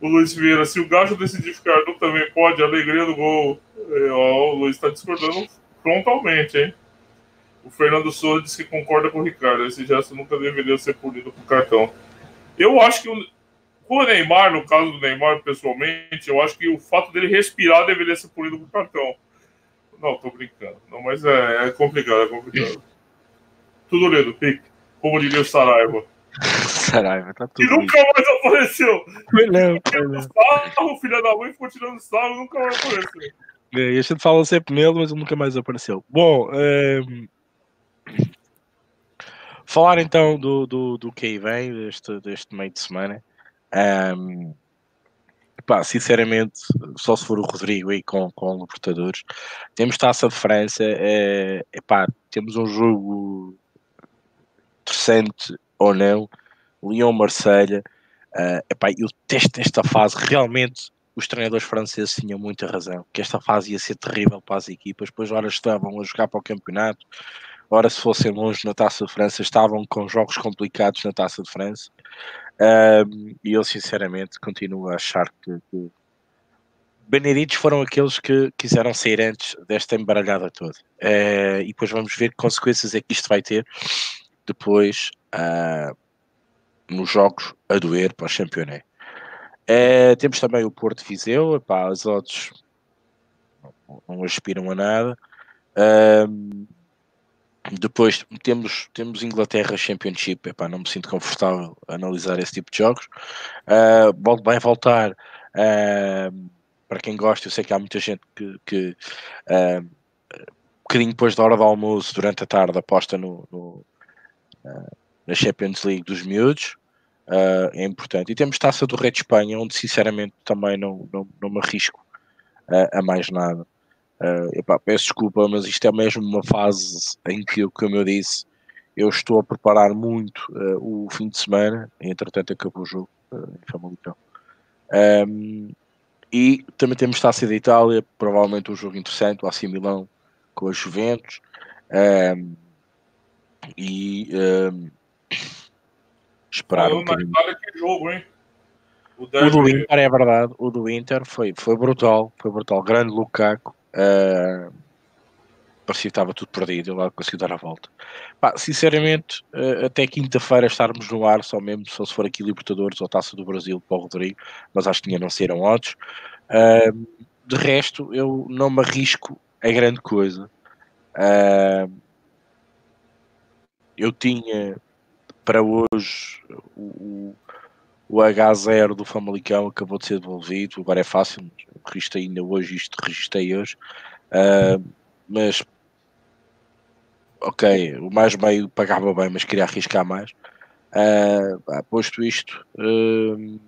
o Luiz Vieira, se o Gajo decidir ficar no também pode, alegria do gol. É, ó, o Luiz tá discordando frontalmente, hein? O Fernando Souza disse que concorda com o Ricardo. Esse gesto nunca deveria ser punido com cartão. Eu acho que o, com o Neymar, no caso do Neymar, pessoalmente, eu acho que o fato dele respirar deveria ser punido com cartão. Não, tô brincando. Não, mas é, é complicado, é complicado. Tudo lindo, pique. Como diria o Saraiva. Saraiva, tá E tudo. nunca mais apareceu. Não, sarro, filha da mãe, ficou tirando sarro, nunca mais apareceu. É, e a gente fala sempre nele, mas nunca mais apareceu. Bom, ehm, falar então do, do, do que aí vem, deste, deste meio de semana. Ehm, Epá, sinceramente, só se for o Rodrigo aí com, com Libertadores. Temos Taça de França, é, temos um jogo interessante ou não. Lyon-Marselha. Uh, epá, eu testo esta fase. Realmente, os treinadores franceses tinham muita razão. Que esta fase ia ser terrível para as equipas. Pois, ora, estavam a jogar para o campeonato. Ora, se fossem longe na Taça de França, estavam com jogos complicados na Taça de França. Uh, e eu, sinceramente, continuo a achar que, que Beneditos foram aqueles que quiseram sair antes desta embaralhada toda. Uh, e depois vamos ver que consequências é que isto vai ter depois uh, nos jogos a doer para o campeonato. Uh, temos também o Porto Viseu, epá, os odds não, não aspiram a nada. Uh, depois temos, temos Inglaterra Championship, epá, não me sinto confortável a analisar esse tipo de jogos. Uh, vai voltar uh, para quem gosta, eu sei que há muita gente que, que uh, um bocadinho depois da hora do almoço, durante a tarde, aposta no, no na Champions League dos miúdos. Uh, é importante. E temos Taça do Rei de Espanha, onde sinceramente também não, não, não me arrisco uh, a mais nada. Uh, epá, peço desculpa, mas isto é mesmo uma fase em que, como eu disse, eu estou a preparar muito o fim de semana. Entretanto, acabou o jogo em Famalicão. Um, e também temos Taça da Itália, provavelmente um jogo interessante, o AC Milão com a Juventus. Um, e um, esperar Falando um bocadinho. Que jogo, hein? O, o do Inter é verdade, o do Inter foi, foi brutal, foi brutal. Grande Lukaku, uh, parecia que estava tudo perdido, ele lá conseguiu dar a volta. Pá, sinceramente, uh, até quinta-feira estarmos no ar, só mesmo só se for aqui Libertadores ou Taça do Brasil para o Rodrigo, mas acho que ainda não serão odds. Uh, de resto, eu não me arrisco a grande coisa. Eu tinha para hoje o, o H0 do Famalicão acabou de ser devolvido, agora é fácil, registrei ainda hoje isto, registrei hoje, uh, mas ok, o mais meio pagava bem, mas queria arriscar mais. Uh, posto isto, uh,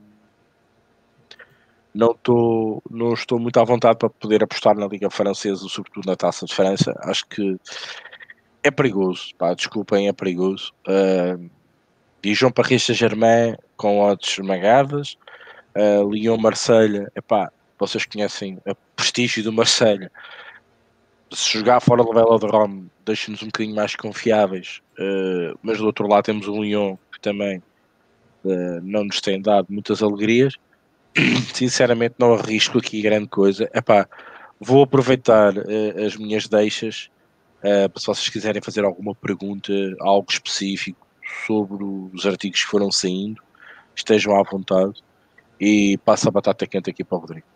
não, tô, não estou muito à vontade para poder apostar na Liga Francesa, sobretudo na Taça de França. Acho que é perigoso, pá, desculpem, é perigoso. Uh, Dijon Paris Saint-Germain com odds esmagadas, uh, Lyon Marselha, epá, vocês conhecem o prestígio do Marselha. Se jogar fora do Velodrome, deixa-nos um bocadinho mais confiáveis, uh, mas do outro lado temos o Lyon que também uh, não nos tem dado muitas alegrias. Sinceramente, não arrisco aqui grande coisa. Epá, vou aproveitar as minhas deixas Uh, se vocês quiserem fazer alguma pergunta, algo específico sobre os artigos que foram saindo, estejam à vontade e passa a batata quente aqui para o Rodrigo.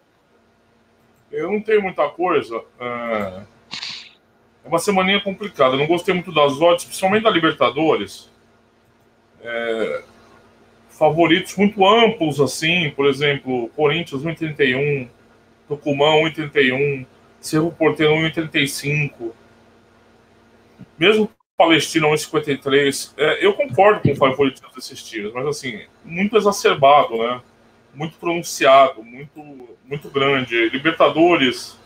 Eu não tenho muita coisa. É, é uma semaninha complicada. Eu não gostei muito das odds, principalmente da Libertadores. É... Favoritos muito amplos, assim, por exemplo, Corinthians 1,31, Tucumã 1,31, Cerro Porteiro 1,35 mesmo Palestina 1,53, é, eu concordo com o favoritismo desses times, mas assim, muito exacerbado, né? Muito pronunciado, muito, muito grande. Libertadores,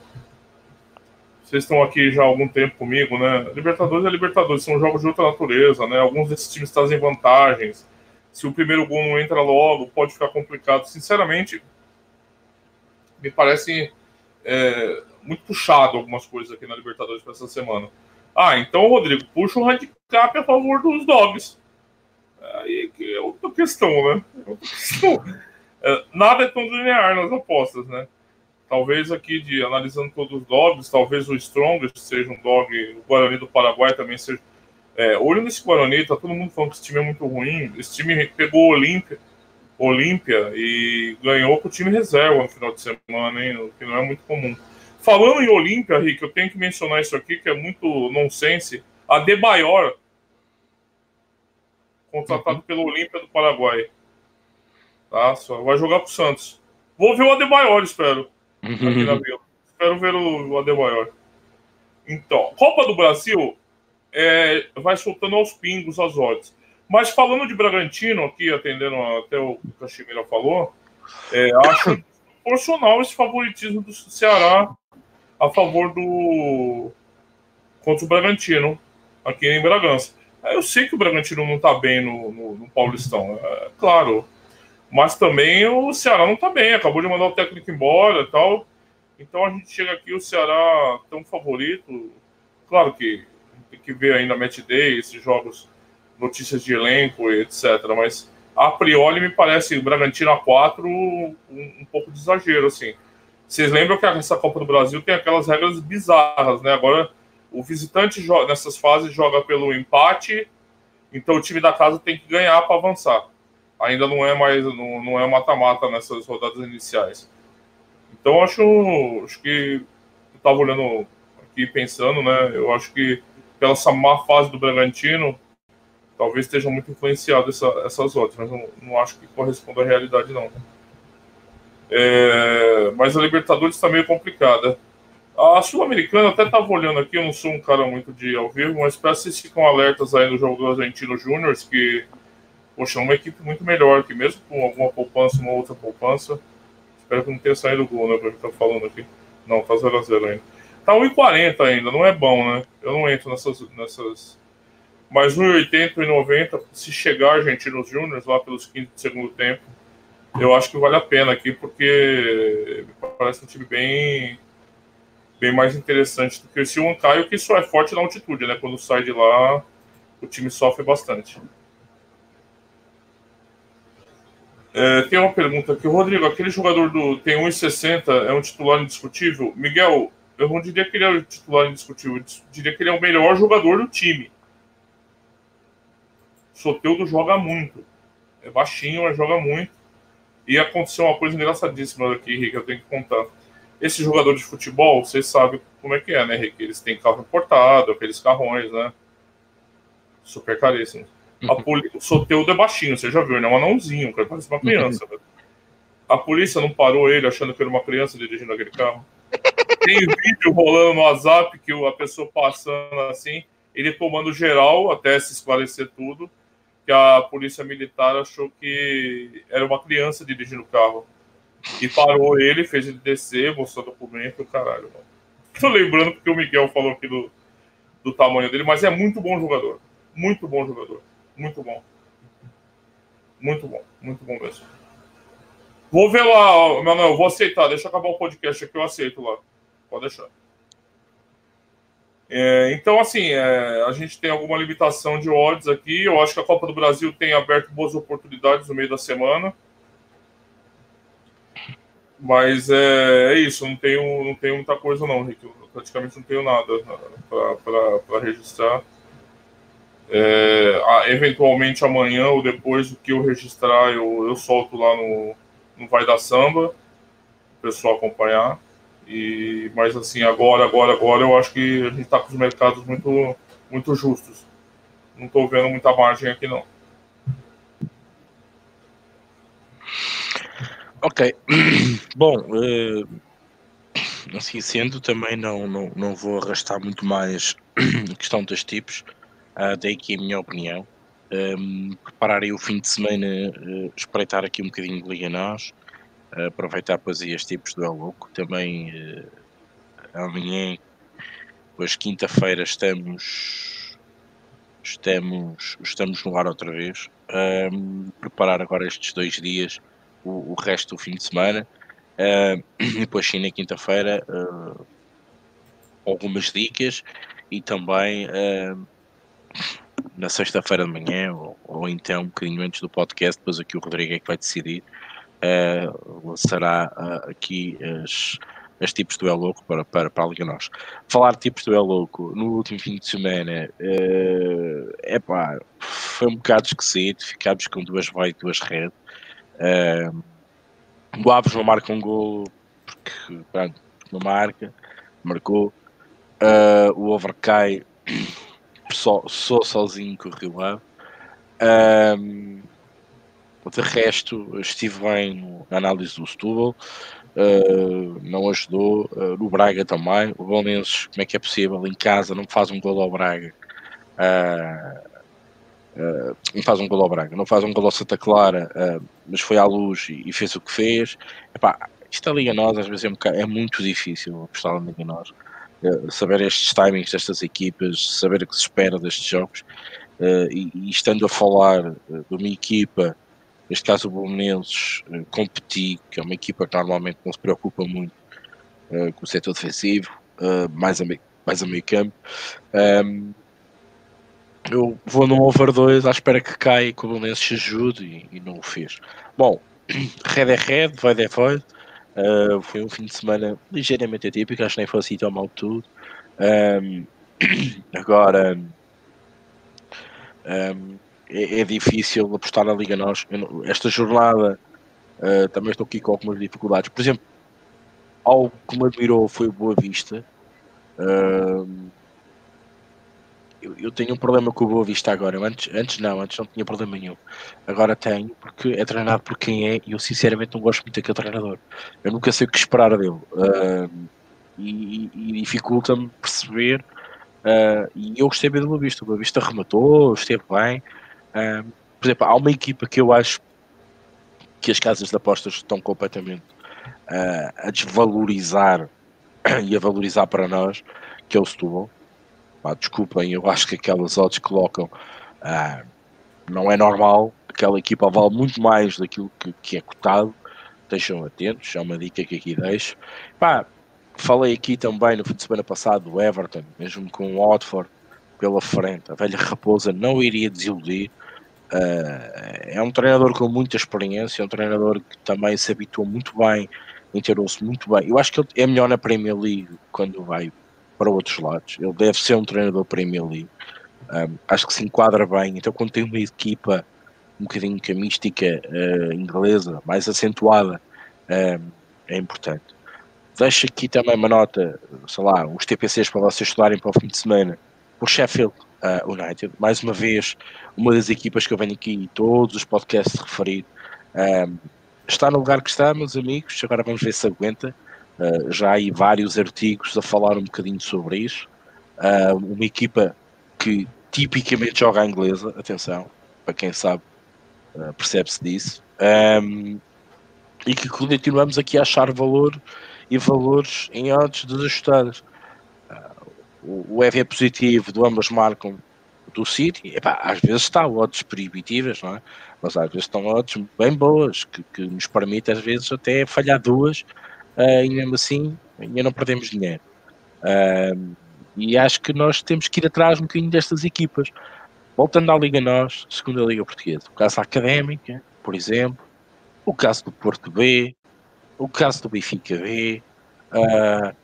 vocês estão aqui já há algum tempo comigo, né? Libertadores é Libertadores, são jogos de outra natureza, né? Alguns desses times trazem vantagens. Se o primeiro gol não entra logo, pode ficar complicado. Sinceramente, me parece é, muito puxado algumas coisas aqui na Libertadores para essa semana. Ah, então, Rodrigo, puxa o handicap a favor dos dogs. Aí é outra questão, né? É outra questão. É, nada é tão linear nas apostas, né? Talvez aqui, de analisando todos os dogs, talvez o Strongest seja um dog, o Guarani do Paraguai também seja. É, olho nesse Guarani, tá todo mundo falando que esse time é muito ruim. Esse time pegou o Olímpia, Olímpia e ganhou com o time reserva no final de semana, hein? O que não é muito comum. Falando em Olímpia, Rick, eu tenho que mencionar isso aqui, que é muito nonsense. A Debayor, contratado uhum. pelo Olímpia do Paraguai. Tá? Só vai jogar pro Santos. Vou ver o Adebayor, espero. Uhum. Aqui na Vila. Espero ver o Adebayor. Então, Copa do Brasil é, vai soltando aos pingos as odds. Mas falando de Bragantino, aqui atendendo até o que a Chimera falou, é, acho proporcional esse favoritismo do Ceará a favor do contra o Bragantino aqui em Bragança. Eu sei que o Bragantino não está bem no, no, no, Paulistão, é claro, mas também o Ceará não está bem. Acabou de mandar o técnico embora, e tal. Então a gente chega aqui o Ceará tão favorito. Claro que tem que ver ainda match day, esses jogos, notícias de elenco, etc. Mas a priori me parece o Bragantino a 4 um, um, pouco de exagero, assim. Vocês lembram que essa Copa do Brasil tem aquelas regras bizarras, né? Agora o visitante nessas fases joga pelo empate, então o time da casa tem que ganhar para avançar. Ainda não é mais não, não é mata-mata nessas rodadas iniciais. Então acho, acho que eu estava olhando aqui pensando, né? Eu acho que pela essa má fase do Bragantino, talvez esteja muito influenciado essa, essas outras, mas não, não acho que corresponda à realidade, não. É, mas a Libertadores está meio complicada. A Sul-Americana, até estava olhando aqui, eu não sou um cara muito de ao vivo, mas parece que vocês ficam alertas aí no jogo do Argentino Júnior, que, poxa, é uma equipe muito melhor, que mesmo com alguma poupança, uma outra poupança, espero que não tenha saído o gol, né, que tá falando aqui. Não, tá 0x0 ainda. Tá 1,40 ainda, não é bom, né? Eu não entro nessas, nessas mas 1,80 e 90, se chegar Argentinos Júnior lá pelos 15 de segundo tempo, eu acho que vale a pena aqui, porque parece um time bem, bem mais interessante do que esse Huancaio, que só é forte na altitude, né? Quando sai de lá, o time sofre bastante. É, tem uma pergunta aqui. Rodrigo, aquele jogador do tem 1,60 é um titular indiscutível? Miguel, eu não diria que ele é o titular indiscutível, eu diria que ele é o melhor jogador do time. Soteudo joga muito. É baixinho, mas joga muito. E aconteceu uma coisa engraçadíssima aqui, Henrique, eu tenho que contar. Esses jogadores de futebol, vocês sabem como é que é, né, Henrique? Eles têm carro importado, aqueles carrões, né? Super caríssimos. A uhum. poli... O Soteudo é baixinho, você já viu, ele é um anãozinho, cara, parece uma criança. Uhum. A polícia não parou ele achando que era uma criança dirigindo aquele carro. Tem vídeo rolando no WhatsApp que a pessoa passando assim, ele tomando geral até se esclarecer tudo que a polícia militar achou que era uma criança dirigindo o carro. E parou ele, fez ele descer, mostrou documento, o caralho, mano. Tô lembrando porque o Miguel falou aqui do, do tamanho dele, mas é muito bom jogador. Muito bom jogador. Muito bom. Muito bom. Muito bom mesmo. Vou ver lá, Manuel, vou aceitar. Deixa acabar o podcast aqui, eu aceito lá. Pode deixar. É, então, assim, é, a gente tem alguma limitação de odds aqui. Eu acho que a Copa do Brasil tem aberto boas oportunidades no meio da semana. Mas é, é isso, não tenho, não tenho muita coisa não, Rick. Eu praticamente não tenho nada para registrar. É, eventualmente amanhã ou depois do que eu registrar, eu, eu solto lá no, no Vai da Samba, o pessoal acompanhar. E, mas assim, agora, agora, agora eu acho que a gente está com os mercados muito, muito justos. Não estou vendo muita margem aqui, não. Ok. Bom, uh, assim sendo, também não, não, não vou arrastar muito mais a questão dos tipos. Uh, dei aqui a minha opinião. Ehm, prepararei o fim de semana, uh, espreitar aqui um bocadinho de Liga Nós aproveitar estes tipos do El Louco. Também uh, amanhã, depois quinta-feira, estamos, estamos, estamos no ar outra vez. Um, preparar agora estes dois dias, o, o, resto do fim de semana. Uh, depois sim, na quinta-feira, uh, algumas dicas e também uh, na sexta-feira de manhã ou, ou, então um bocadinho antes do podcast, depois aqui o Rodrigo é que vai decidir uh, será uh, aqui as, as tipos do El Louco para, para, para a Liga Nós. Falar de tipos do El Louco no último fim de semana uh, pá, foi um bocado esquisito, ficámos com duas vai e duas red. Uh, o Aves não marca um gol porque pronto, não marca, marcou. Uh, o Overcai só, só sozinho correu lá. De resto, estive bem na análise do Setúbal, uh, não ajudou. Uh, no Braga também. O Belenenses, como é que é possível? Em casa não faz um gol ao Braga. Uh, não faz um gol ao Braga, não faz um gol ao Santa Clara, mas foi à luz e, e, fez o que fez. Epá, isto a Liga Nós às vezes é, um bocado, é muito difícil apostar na Liga Nós. Uh, saber estes timings destas equipas, saber o que se espera destes jogos. Uh, e, e, estando a falar uh, de uma equipa, neste caso o Bolonenses, uh, competir, que é uma equipa que normalmente não se preocupa muito com o setor defensivo, mais, a meio, mais a meio campo. Um, eu vou no over 2 à espera que caia e que o Bolonenses se ajude e, e não o fez. Bom, red é red, void é void. Uh, foi um fim de semana ligeiramente atípico, acho que nem foi assim tão mal tudo. Um, agora um, é, é, difícil apostar na Liga Nós. Esta jornada uh, também estou aqui com algumas dificuldades. Por exemplo, algo que me admirou foi o Boa Vista. Uh, eu, eu, tenho um problema com o Boa Vista agora. antes, antes não, antes não tinha problema nenhum. Agora tenho, porque é treinado por quem é e eu sinceramente não gosto muito daquele treinador. Eu nunca sei o que esperar dele. Uh, e, e dificulta-me perceber. Uh, e eu gostei bem do Boa Vista. O Boa Vista rematou, esteve bem. Uh, por exemplo, há uma equipa que eu acho que as casas de apostas estão completamente a desvalorizar e a valorizar para nós, que é o. Pá, desculpem, eu acho que aquelas odds que colocam ah, não é normal. Aquela equipa vale muito mais daquilo que, que é cotado. Estejam atentos, é uma dica que aqui deixo. Pá, falei aqui também no fim de semana passado do Everton, mesmo com o Watford pela frente. A velha Raposa não iria desiludir. Uh, é um treinador com muita experiência, é um treinador que também se habituou muito bem, inteirou-se muito bem. Eu acho que ele é melhor na Premier League quando vai para outros lados. Ele deve ser um treinador Premier League. Um, acho que se enquadra bem. Então, quando tem uma equipa um bocadinho com a mística uh, inglesa mais acentuada, um, é importante. Deixo aqui também uma nota, sei lá, os TPCs para vocês estudarem para o fim de semana. Por Sheffield uh, United, mais uma vez, uma das equipas que eu venho aqui e todos os podcasts referir. Um, está no lugar que está, meus amigos. Agora vamos ver se aguenta. Uh, já há aí vários artigos a falar um bocadinho sobre isso. Uh, uma equipa que tipicamente joga a inglesa, atenção, para quem sabe, uh, percebe-se disso. Um, e que continuamos aqui a achar valor e valores em odds desajustadas. O, o EV é positivo do ambas marcam do City, epá, às vezes está odds proibitivas, não é? mas às vezes estão odds bem boas, que, que nos permite às vezes até falhar duas uh, e mesmo assim ainda não perdemos dinheiro. Uh, e acho que nós temos que ir atrás um bocadinho destas equipas. Voltando à Liga Nós, segunda Liga Portuguesa, o caso Académica, por exemplo, o caso do Porto B, o caso do Benfica B. Uh,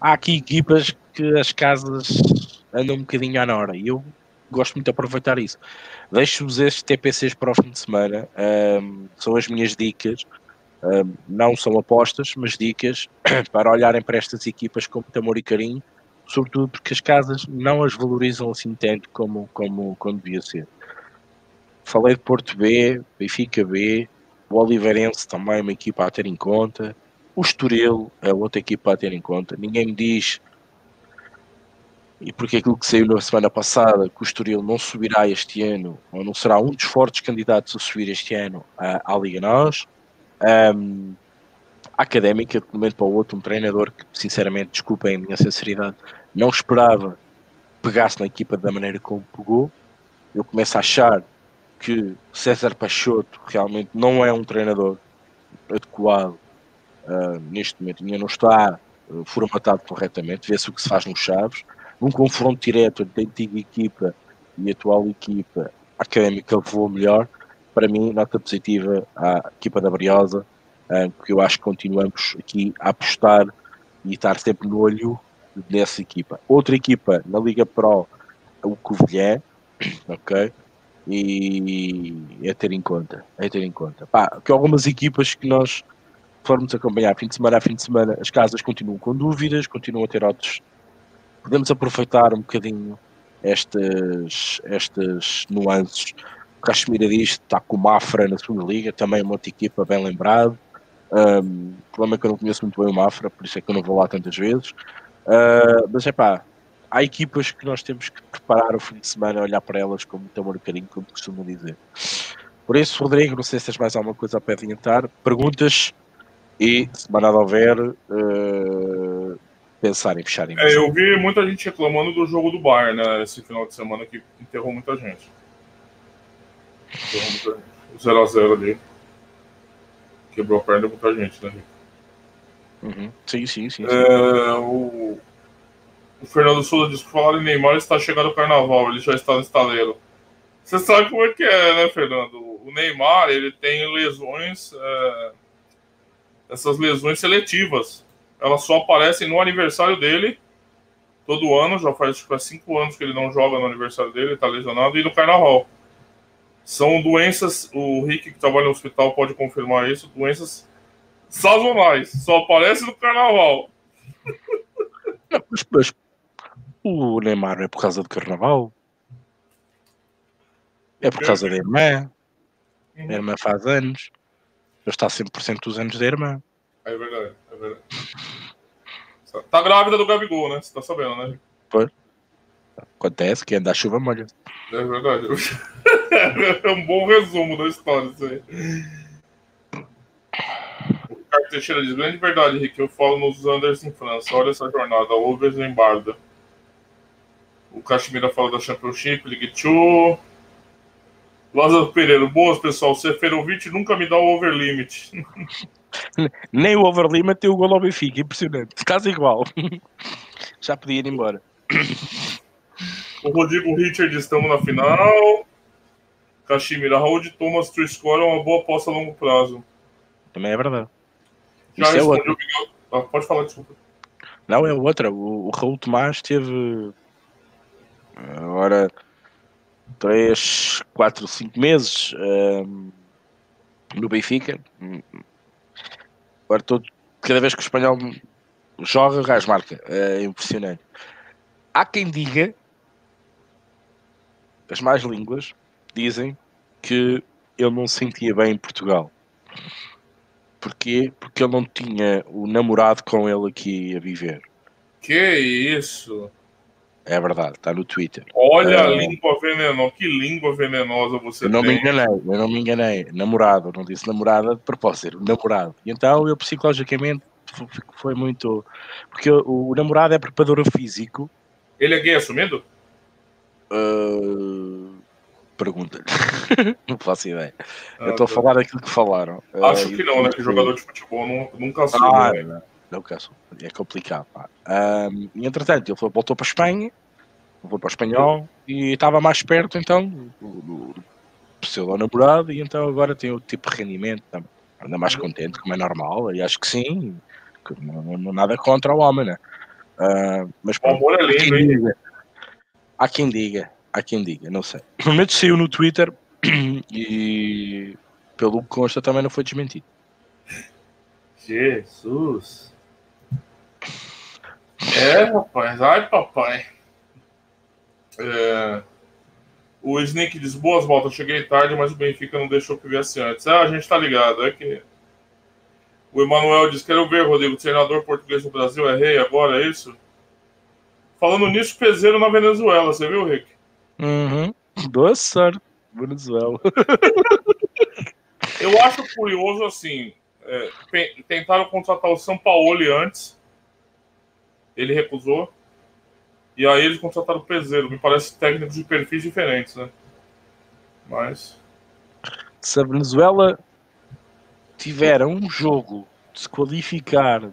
há aqui equipas que as casas andam um bocadinho à hora e eu gosto muito de aproveitar isso. Deixo-vos estes TPCs para o fim de semana, um, são as minhas dicas não são apostas, mas dicas para olharem para estas equipas com muito amor e carinho, sobretudo porque as casas não as valorizam assim tanto como, como, como devia ser. Falei de Porto B, Benfica B, o Oliveirense também é uma equipa a ter em conta, o Estoril é outra equipa a ter em conta. Ninguém me diz, e porque aquilo que saiu na semana passada, que o Estoril não subirá este ano, ou não será um dos fortes candidatos a subir este ano à, à Liga Nós. Um, académica, de um momento para o outro, um treinador que, sinceramente, desculpem a minha sinceridade, não esperava pegasse na equipa da maneira como pegou. Eu começo a achar que César Peixoto realmente não é um treinador adequado uh, neste momento, ainda não está uh, formatado corretamente. Vê-se o que se faz nos Chaves. Num confronto direto entre a antiga equipa e a atual equipa, a académica levou melhor para mim, nota positiva à equipa da Briosa, eh, porque eu acho que continuamos aqui a apostar e estar sempre no olho dessa equipa. Outra equipa na Liga Pro, o Covilhã, ok? E é ter em conta, é ter em conta. Pá, que algumas equipas que nós formos acompanhar fim de semana a fim de semana, as casas continuam com dúvidas, continuam a ter outros. Podemos aproveitar um bocadinho estas, estas nuances Caxemira diz está com o Mafra na segunda liga, também uma outra equipa bem lembrado. Um, o problema é que eu não conheço muito bem o Mafra, por isso é que eu não vou lá tantas vezes. Uh, mas é pá, há equipas que nós temos que preparar o fim de semana, olhar para elas com muito amor e carinho, como costumo dizer. Por isso, Rodrigo, não sei se tens mais alguma coisa a pé adiantar. Perguntas? E, se mais nada houver, uh, pensar em fechar em é, Eu vi muita gente reclamando do jogo do Bayern, né? Esse final de semana que enterrou muita gente. Enterrou muita gente. O 0x0 ali. Quebrou a perna de muita gente, né, Uhum. Sim, sim, sim. sim. É, o, o, Fernando Souza disse que falar em Neymar está chegando o carnaval, ele já está no estaleiro. Você sabe como é que é, né, Fernando? O Neymar, ele tem lesões, é, essas lesões seletivas. Elas só aparecem no aniversário dele, todo ano, já faz faz cinco anos que ele não joga no aniversário dele, está lesionado, e no carnaval. São doenças, o Rick que trabalha no hospital pode confirmar isso, doenças sazonais. Só aparece no carnaval. Mas, mas, o Neymar é por causa do carnaval. É por causa da irmã. A irmã faz anos. Ele está 100% dos anos da irmã. É verdade, é. Tá grávida do Gabigol, né? Você tá sabendo, né? Pois. Acontece que anda a chuva molha. É verdade. é um bom resumo da história isso aí. Ricardo Teixeira diz: grande verdade, Rick. Eu falo nos Anders em França. Olha essa jornada. Overs em Barda. O Cachemira fala da Championship, League 2. Lázaro Pereira, boas pessoal. Seferovic nunca me dá o over limit. Nem o over limit tem o gol ao Benfica. Impressionante. Caso igual. Já podia ir embora. O Rodrigo Richard, estamos na final. Cachimira, Raul de Thomas to score é uma boa aposta a longo prazo. Também é verdade. Já Isso respondeu é Miguel. Ah, pode falar, desculpa. Não, é outra. O, o Raul Tomás teve. Agora. 3, 4, 5 meses um, no Benfica. Agora todo, cada vez que o espanhol joga, o gajo marca. É impressionante. Há quem diga, as mais línguas dizem que ele não se sentia bem em Portugal. Porquê? Porque ele não tinha o namorado com ele aqui a viver. Que isso? É verdade, está no Twitter. Olha a língua venenosa, que língua venenosa você eu não tem. Me enganei, eu não me enganei. Namorado, não disse namorada de propósito, namorado. E então eu psicologicamente foi muito. Porque o, o namorado é preparador físico. Ele é gay assumido? Uh, Pergunta-lhe. não faço ideia. Ah, eu estou a falar daquilo que falaram. Acho uh, que não, né? Que jogador de futebol nunca assume. Ah, né? Não, é complicado. Pá. Um, e entretanto, ele voltou para a Espanha, voltou para o espanhol e estava mais perto então do, do seu namorado e então agora tem o tipo de rendimento, anda mais contente, como é normal, e acho que sim, que não, não, nada contra o homem, né? Uh, mas o amor é lindo, hein? Diga, há quem diga, há quem diga, não sei. Pelo menos saiu no Twitter e pelo que consta também não foi desmentido. Jesus. É, rapaz. Ai, papai. É... O Snake diz, boas voltas, cheguei tarde, mas o Benfica não deixou que viesse antes. Ah, a gente tá ligado, é que... O Emanuel diz, quero ver, Rodrigo, treinador português no Brasil é rei agora, é isso? Falando nisso, peseiro na Venezuela, você viu, Rick? Uhum. Sorte, Venezuela. Eu acho curioso, assim, é, tentaram contratar o São Paulo antes, ele recusou. E aí eles contrataram o Peseiro. Me parece técnicos de perfis diferentes, né? Mas. Se a Venezuela tiver um jogo de se qualificar,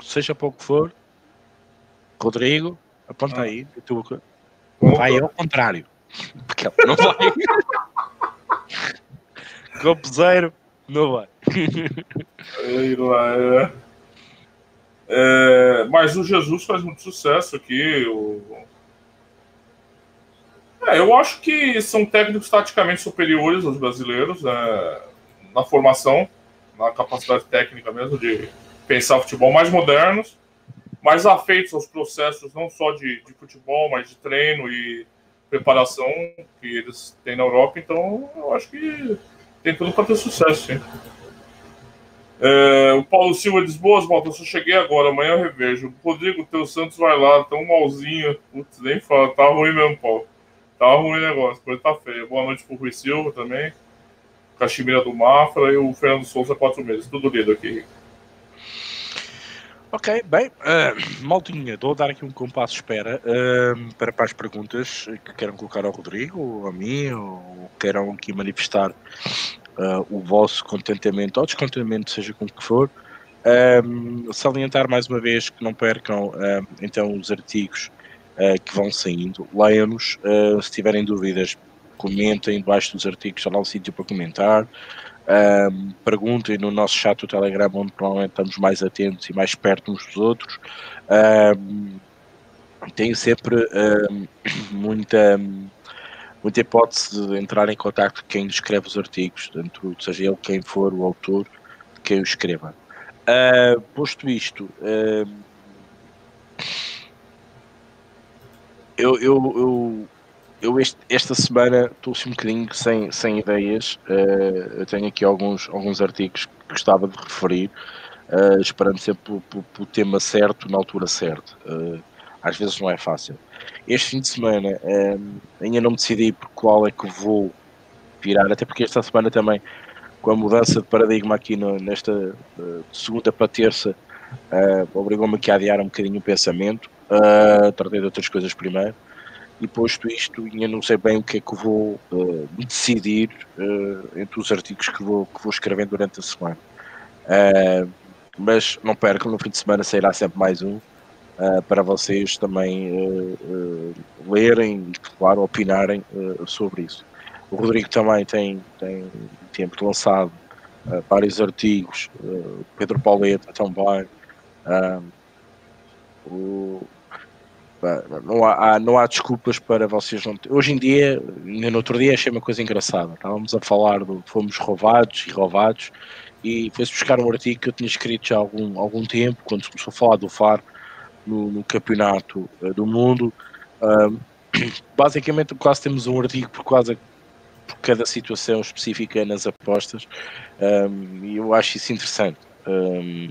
seja pouco for, Rodrigo, aponta ah. aí. Tu, vai ao contrário. Porque ela não vai. Com o Peseiro, não vai. Aí lá, é. É, mas o Jesus faz muito sucesso aqui. O... É, eu acho que são técnicos taticamente superiores aos brasileiros né, na formação, na capacidade técnica mesmo de pensar futebol mais modernos, mais afeitos aos processos não só de, de futebol, mas de treino e preparação que eles têm na Europa. Então, eu acho que tem tudo para ter sucesso, sim. É, o Paulo Silva diz: Boas, Malta, eu só cheguei agora, amanhã eu revejo. Rodrigo, teu Santos vai lá, tão malzinho. Putz, nem fala, tá ruim mesmo, Paulo. Tá ruim o negócio, coisa tá feia. Boa noite pro Rui Silva também. Caximira do Mafra e o Fernando Souza, quatro meses. Tudo lido aqui. Ok, bem, uh, Maltinha, vou dar aqui um compasso de espera uh, para, para as perguntas que queiram colocar ao Rodrigo, ou a mim, ou queiram aqui manifestar uh, o vosso contentamento ou descontentamento, seja como que for. Um, salientar mais uma vez que não percam então os artigos que vão saindo, leiam-nos, se tiverem dúvidas, comentem debaixo dos artigos, lá o sítio para comentar. Um, perguntem no nosso chat do Telegram, onde provavelmente estamos mais atentos e mais perto uns dos outros. Um, tenho sempre um, muita, muita hipótese de entrar em contato com quem escreve os artigos, tanto seja ele quem for o autor quem o escreva. Uh, posto isto, eu, eu, eu eu este, esta semana estou assim um bocadinho sem, sem ideias. Uh, eu tenho aqui alguns, alguns artigos que gostava de referir, uh, esperando sempre o tema certo, na altura certa. Uh, às vezes não é fácil. Este fim de semana ainda não me decidi por qual é que vou virar, até porque esta semana também, com a mudança de paradigma aqui no, nesta segunda para terça, obrigou-me aqui a adiar um bocadinho o pensamento. tratei de outras coisas primeiro e posto isto, ainda não sei bem o que é que vou uh, decidir uh, entre os artigos que vou, que vou escrevendo durante a semana. Uh, mas não percam, no fim de semana sairá sempre mais um para vocês também lerem e, claro, opinarem sobre isso. O Rodrigo também tem, tem, tem lançado vários artigos, Pedro Pauleta também. o, não há, não há desculpas para vocês não Hoje em dia, no outro dia achei uma coisa engraçada. Estávamos a falar do fomos roubados e roubados e foi-se buscar um artigo que eu tinha escrito já há algum, algum tempo, quando se começou a falar do FAR no, no campeonato uh, do mundo. Uh, basicamente quase temos um artigo por quase por cada situação específica nas apostas um, e eu acho isso interessante. Um,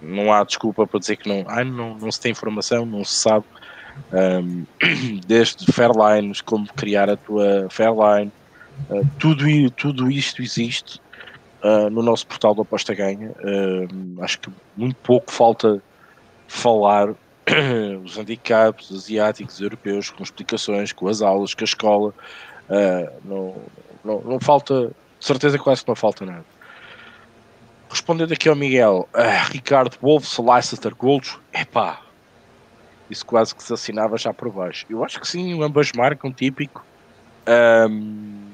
não há desculpa para dizer que não, não, não se tem informação, não se sabe um, desde Fairlines, como criar a tua Fairline, uh, tudo, tudo isto existe uh, no nosso portal da Aposta Ganha. Uh, acho que muito pouco falta falar os handicaps asiáticos, europeus, com explicações, com as aulas, com a escola. não, não, não falta, certeza quase que não falta nada. Respondendo aqui ao Miguel, Ricardo Wolves, Leicester Gold, epá, isso quase que se assinava já por baixo. Eu acho que sim, ambas marcam típico. Um,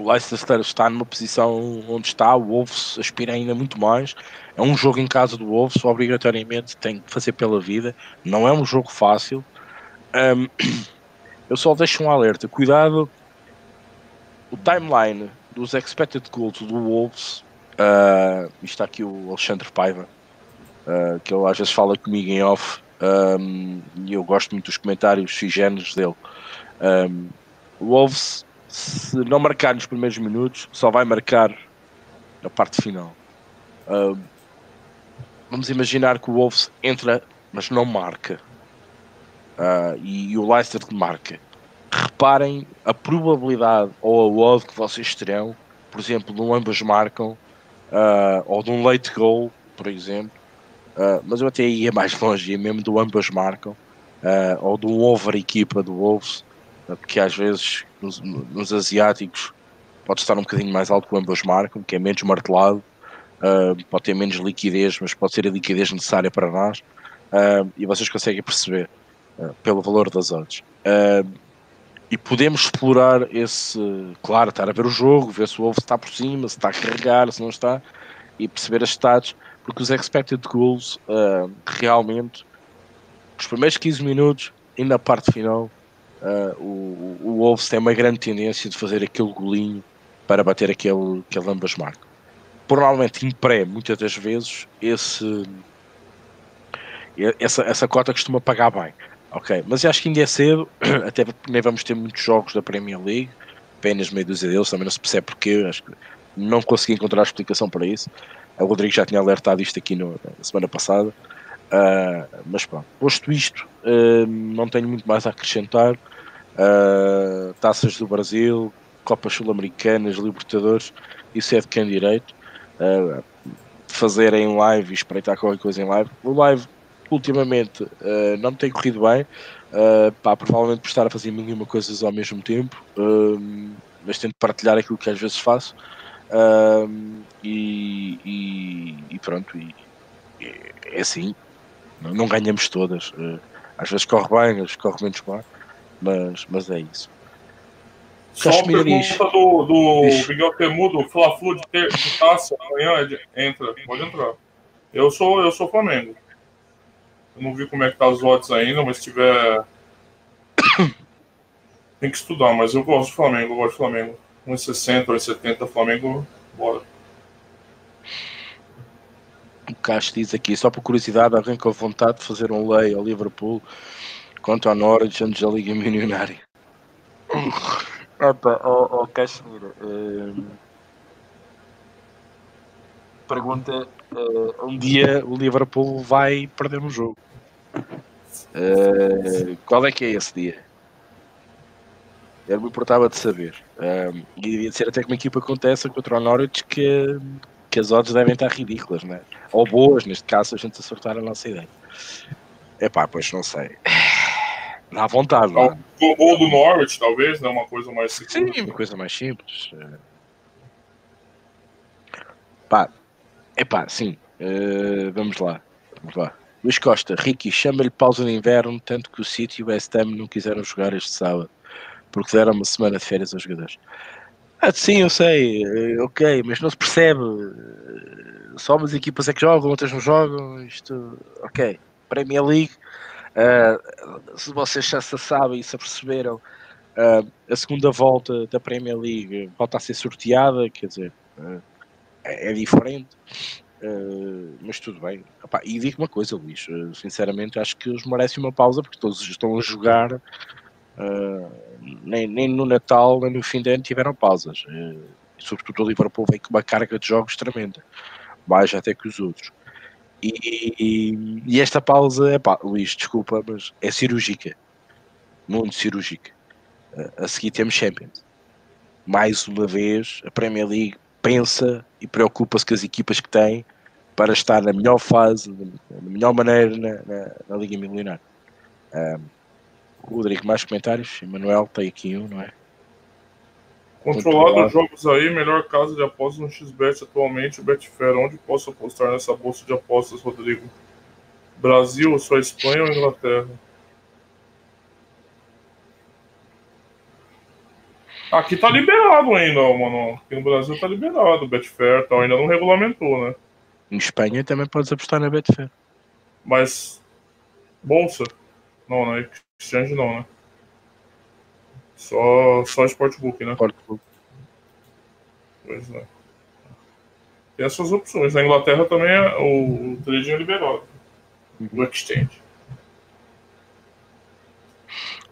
o Leicester está numa posição onde está, o Wolves aspira ainda muito mais. É um jogo em casa do Wolves, obrigatoriamente tem que fazer pela vida. Não é um jogo fácil. Um, eu só deixo um alerta: cuidado, o timeline dos expected goals do Wolves. Uh, está aqui o Alexandre Paiva, uh, que ele às vezes fala comigo em off um, e eu gosto muito dos comentários géneros dele. Um, o Wolves, se não marcar nos primeiros minutos, só vai marcar na parte final. Um, vamos imaginar que o Wolves entra, mas não marca. Uh, e, e, o Leicester marca. Reparem a probabilidade ou a odd que vocês terão, por exemplo, de um ambos marcam, uh, ou de um late goal, por exemplo, Uh, mas eu até ia mais longe, ia mesmo do ambas marcam, uh, ou do over equipa do Wolves, uh, porque às vezes nos, nos, asiáticos pode estar um bocadinho mais alto que ambas marcam, que é menos martelado, pode ter menos liquidez, mas pode ser a liquidez necessária para nós, e vocês conseguem perceber pelo valor das odds. e podemos explorar esse, claro, estar a ver o jogo, ver se o Wolves está por cima, se está a carregar, se não está, e perceber as stats porque os expected goals uh, realmente, os primeiros 15 minutos e na parte final, uh, o, o Wolves tem uma grande tendência de fazer aquele golinho para bater aquele, aquele ambas marcas. Provavelmente em pré, muitas das vezes, esse, essa, essa cota costuma pagar bem. Ok, mas acho que ainda é cedo, até nem vamos ter muitos jogos da Premier League, apenas meio dúzia deles, também não se percebe porque, acho que não consegui encontrar explicação para isso. O Rodrigo já tinha alertado isto aqui no, na semana passada. Uh, mas pronto, posto isto, uh, não tenho muito mais a acrescentar. Uh, taças do Brasil, Copas Sul-Americanas, Libertadores, isso é de quem direito. Uh, fazer em live e espreitar qualquer coisa em live. O live, ultimamente, uh, não me tem corrido bem. Uh, pá, provavelmente por estar a fazer mil e uma coisas ao mesmo tempo, mas tento partilhar aquilo que às vezes faço. E, e, e, pronto, e, é assim, não, não ganhamos todas. às vezes corre bem, às vezes corre menos bem, mas, mas é isso. Só uma pergunta do, do Miguel Temudo, Fla-Flu de, de taça amanhã, entra, pode entrar. Eu sou, eu sou Flamengo. Eu não vi como é que tá os odds ainda, mas se tiver. Tem que estudar, mas eu gosto do Flamengo, eu gosto do Flamengo. 1,60, 1,70, Flamengo, bora. O Castro diz aqui, só por curiosidade, alguém com vontade de fazer um lei ao Liverpool quanto ao Norwich antes da Liga Milionária. Opa, ó, ó Cachemira, uh, pergunta: uh, um dia o Liverpool vai perder um jogo. Uh, qual é que é esse dia? Eu me importava de saber. Um, e devia ser até que uma equipa acontece contra o Norwich que, que as odds devem estar ridículas, né? ou boas, neste caso, a gente acertar a nossa ideia. É pá, pois não sei. Dá vontade. Ou, ou do Norwich, talvez, né? Uma coisa mais simples. Sim, uma coisa mais simples. Pá, é pá, sim. Uh, vamos lá. Vamos lá. Luís Costa, Ricky, chama-lhe pausa de inverno, tanto que o City e o West Ham não quiseram jogar este sábado, porque deram uma semana de férias aos jogadores. Ah, sim, eu sei, eh, ok, mas não se percebe. Só umas equipas é que jogam, outras não jogam. Isto, ok. Premier League, uh, se vocês já se sabem e se aperceberam, uh, a segunda volta da Premier League volta a ser sorteada, quer dizer, uh, é, é diferente. Mas tudo bem. Epá, e digo uma coisa, Luís, sinceramente acho que eles merecem uma pausa porque todos estão a jogar. Nem, nem, no Natal nem no fim de ano tiveram pausas. sobretudo o Liverpool vem com uma carga de jogos tremenda, mais até que os outros. E, e, esta pausa, epá, Luís, desculpa, mas é cirúrgica, muito cirúrgica. a seguir temos Champions. Mais uma vez, a Premier League pensa e preocupa-se com as equipas que tem para estar na melhor fase, na melhor maneira na, na, na Liga Milionária. Um, Rodrigo, mais comentários? Emanuel tem aqui um, não é? Controlado os jogos aí, melhor casa de apostas no XBET atualmente, Betfair. Onde posso apostar nessa bolsa de apostas, Rodrigo? Brasil, só Espanha ou Inglaterra? Aqui tá liberado ainda, mano. Aqui no Brasil tá liberado, Betfair tal. Ainda não regulamentou, né? Em Espanha também podes apostar na Betfair. Mas. Bolsa? Não, né? Exchange não, né? Só, só Sportbook, né? Sportbook. Pois é. Tem essas opções. Na Inglaterra também é, o, o trading é liberado. Uhum. O exchange.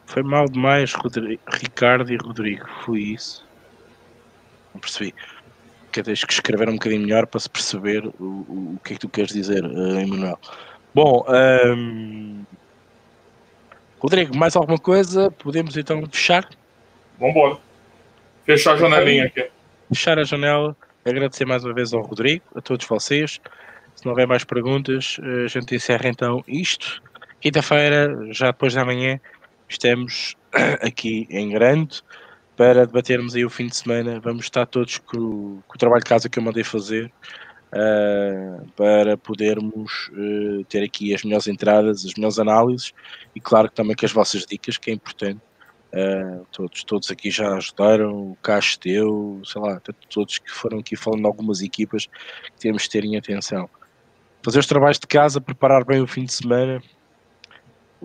Foi mal demais, Rodrigo, Ricardo e Rodrigo. Foi isso. Não percebi. Que tens que escrever um bocadinho melhor para se perceber o, o, o que é que tu queres dizer, uh, Emanuel. Bom, um... Rodrigo, mais alguma coisa? Podemos então fechar? Vamos embora. Fechar a janelinha aqui. Fechar a janela. Agradecer mais uma vez ao Rodrigo, a todos vocês. Se não houver mais perguntas, eh, a gente encerra então isto. Quinta-feira, já depois da manhã, estamos aqui em grande para debatermos aí o fim de semana. Vamos estar todos com, com o trabalho de casa que eu mandei fazer uh, para podermos uh, ter aqui as melhores entradas, as melhores análises e, claro, que também com as vossas dicas, que é importante. Uh, todos, todos aqui já ajudaram, o Casteu, sei lá, todos que foram aqui falando de algumas equipas que temos de ter em atenção. Fazer os trabalhos de casa, preparar bem o fim de semana,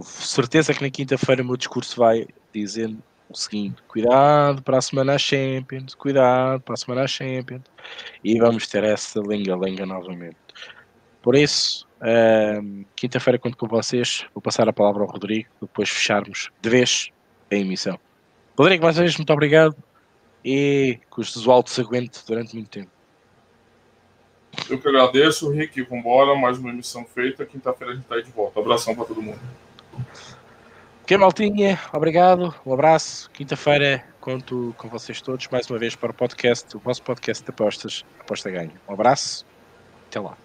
certeza que na quinta-feira o meu discurso vai dizendo o seguinte: cuidado para a semana Champions, cuidado para a semana Champions, e vamos ter essa lenga-lenga novamente. Por isso, uh, quinta-feira, conto com vocês. Vou passar a palavra ao Rodrigo, depois fecharmos de vez a emissão. Rodrigo, mais uma vez, muito obrigado e que os altos aguente durante muito tempo. Eu que agradeço, Rick. Vambora, mais uma emissão feita. Quinta-feira a gente tá aí de volta. Abração para todo mundo. Ok, maltinha, obrigado, um abraço. Quinta-feira conto com vocês todos mais uma vez para o podcast, o vosso podcast de apostas, Aposta Ganho. Um abraço, até lá.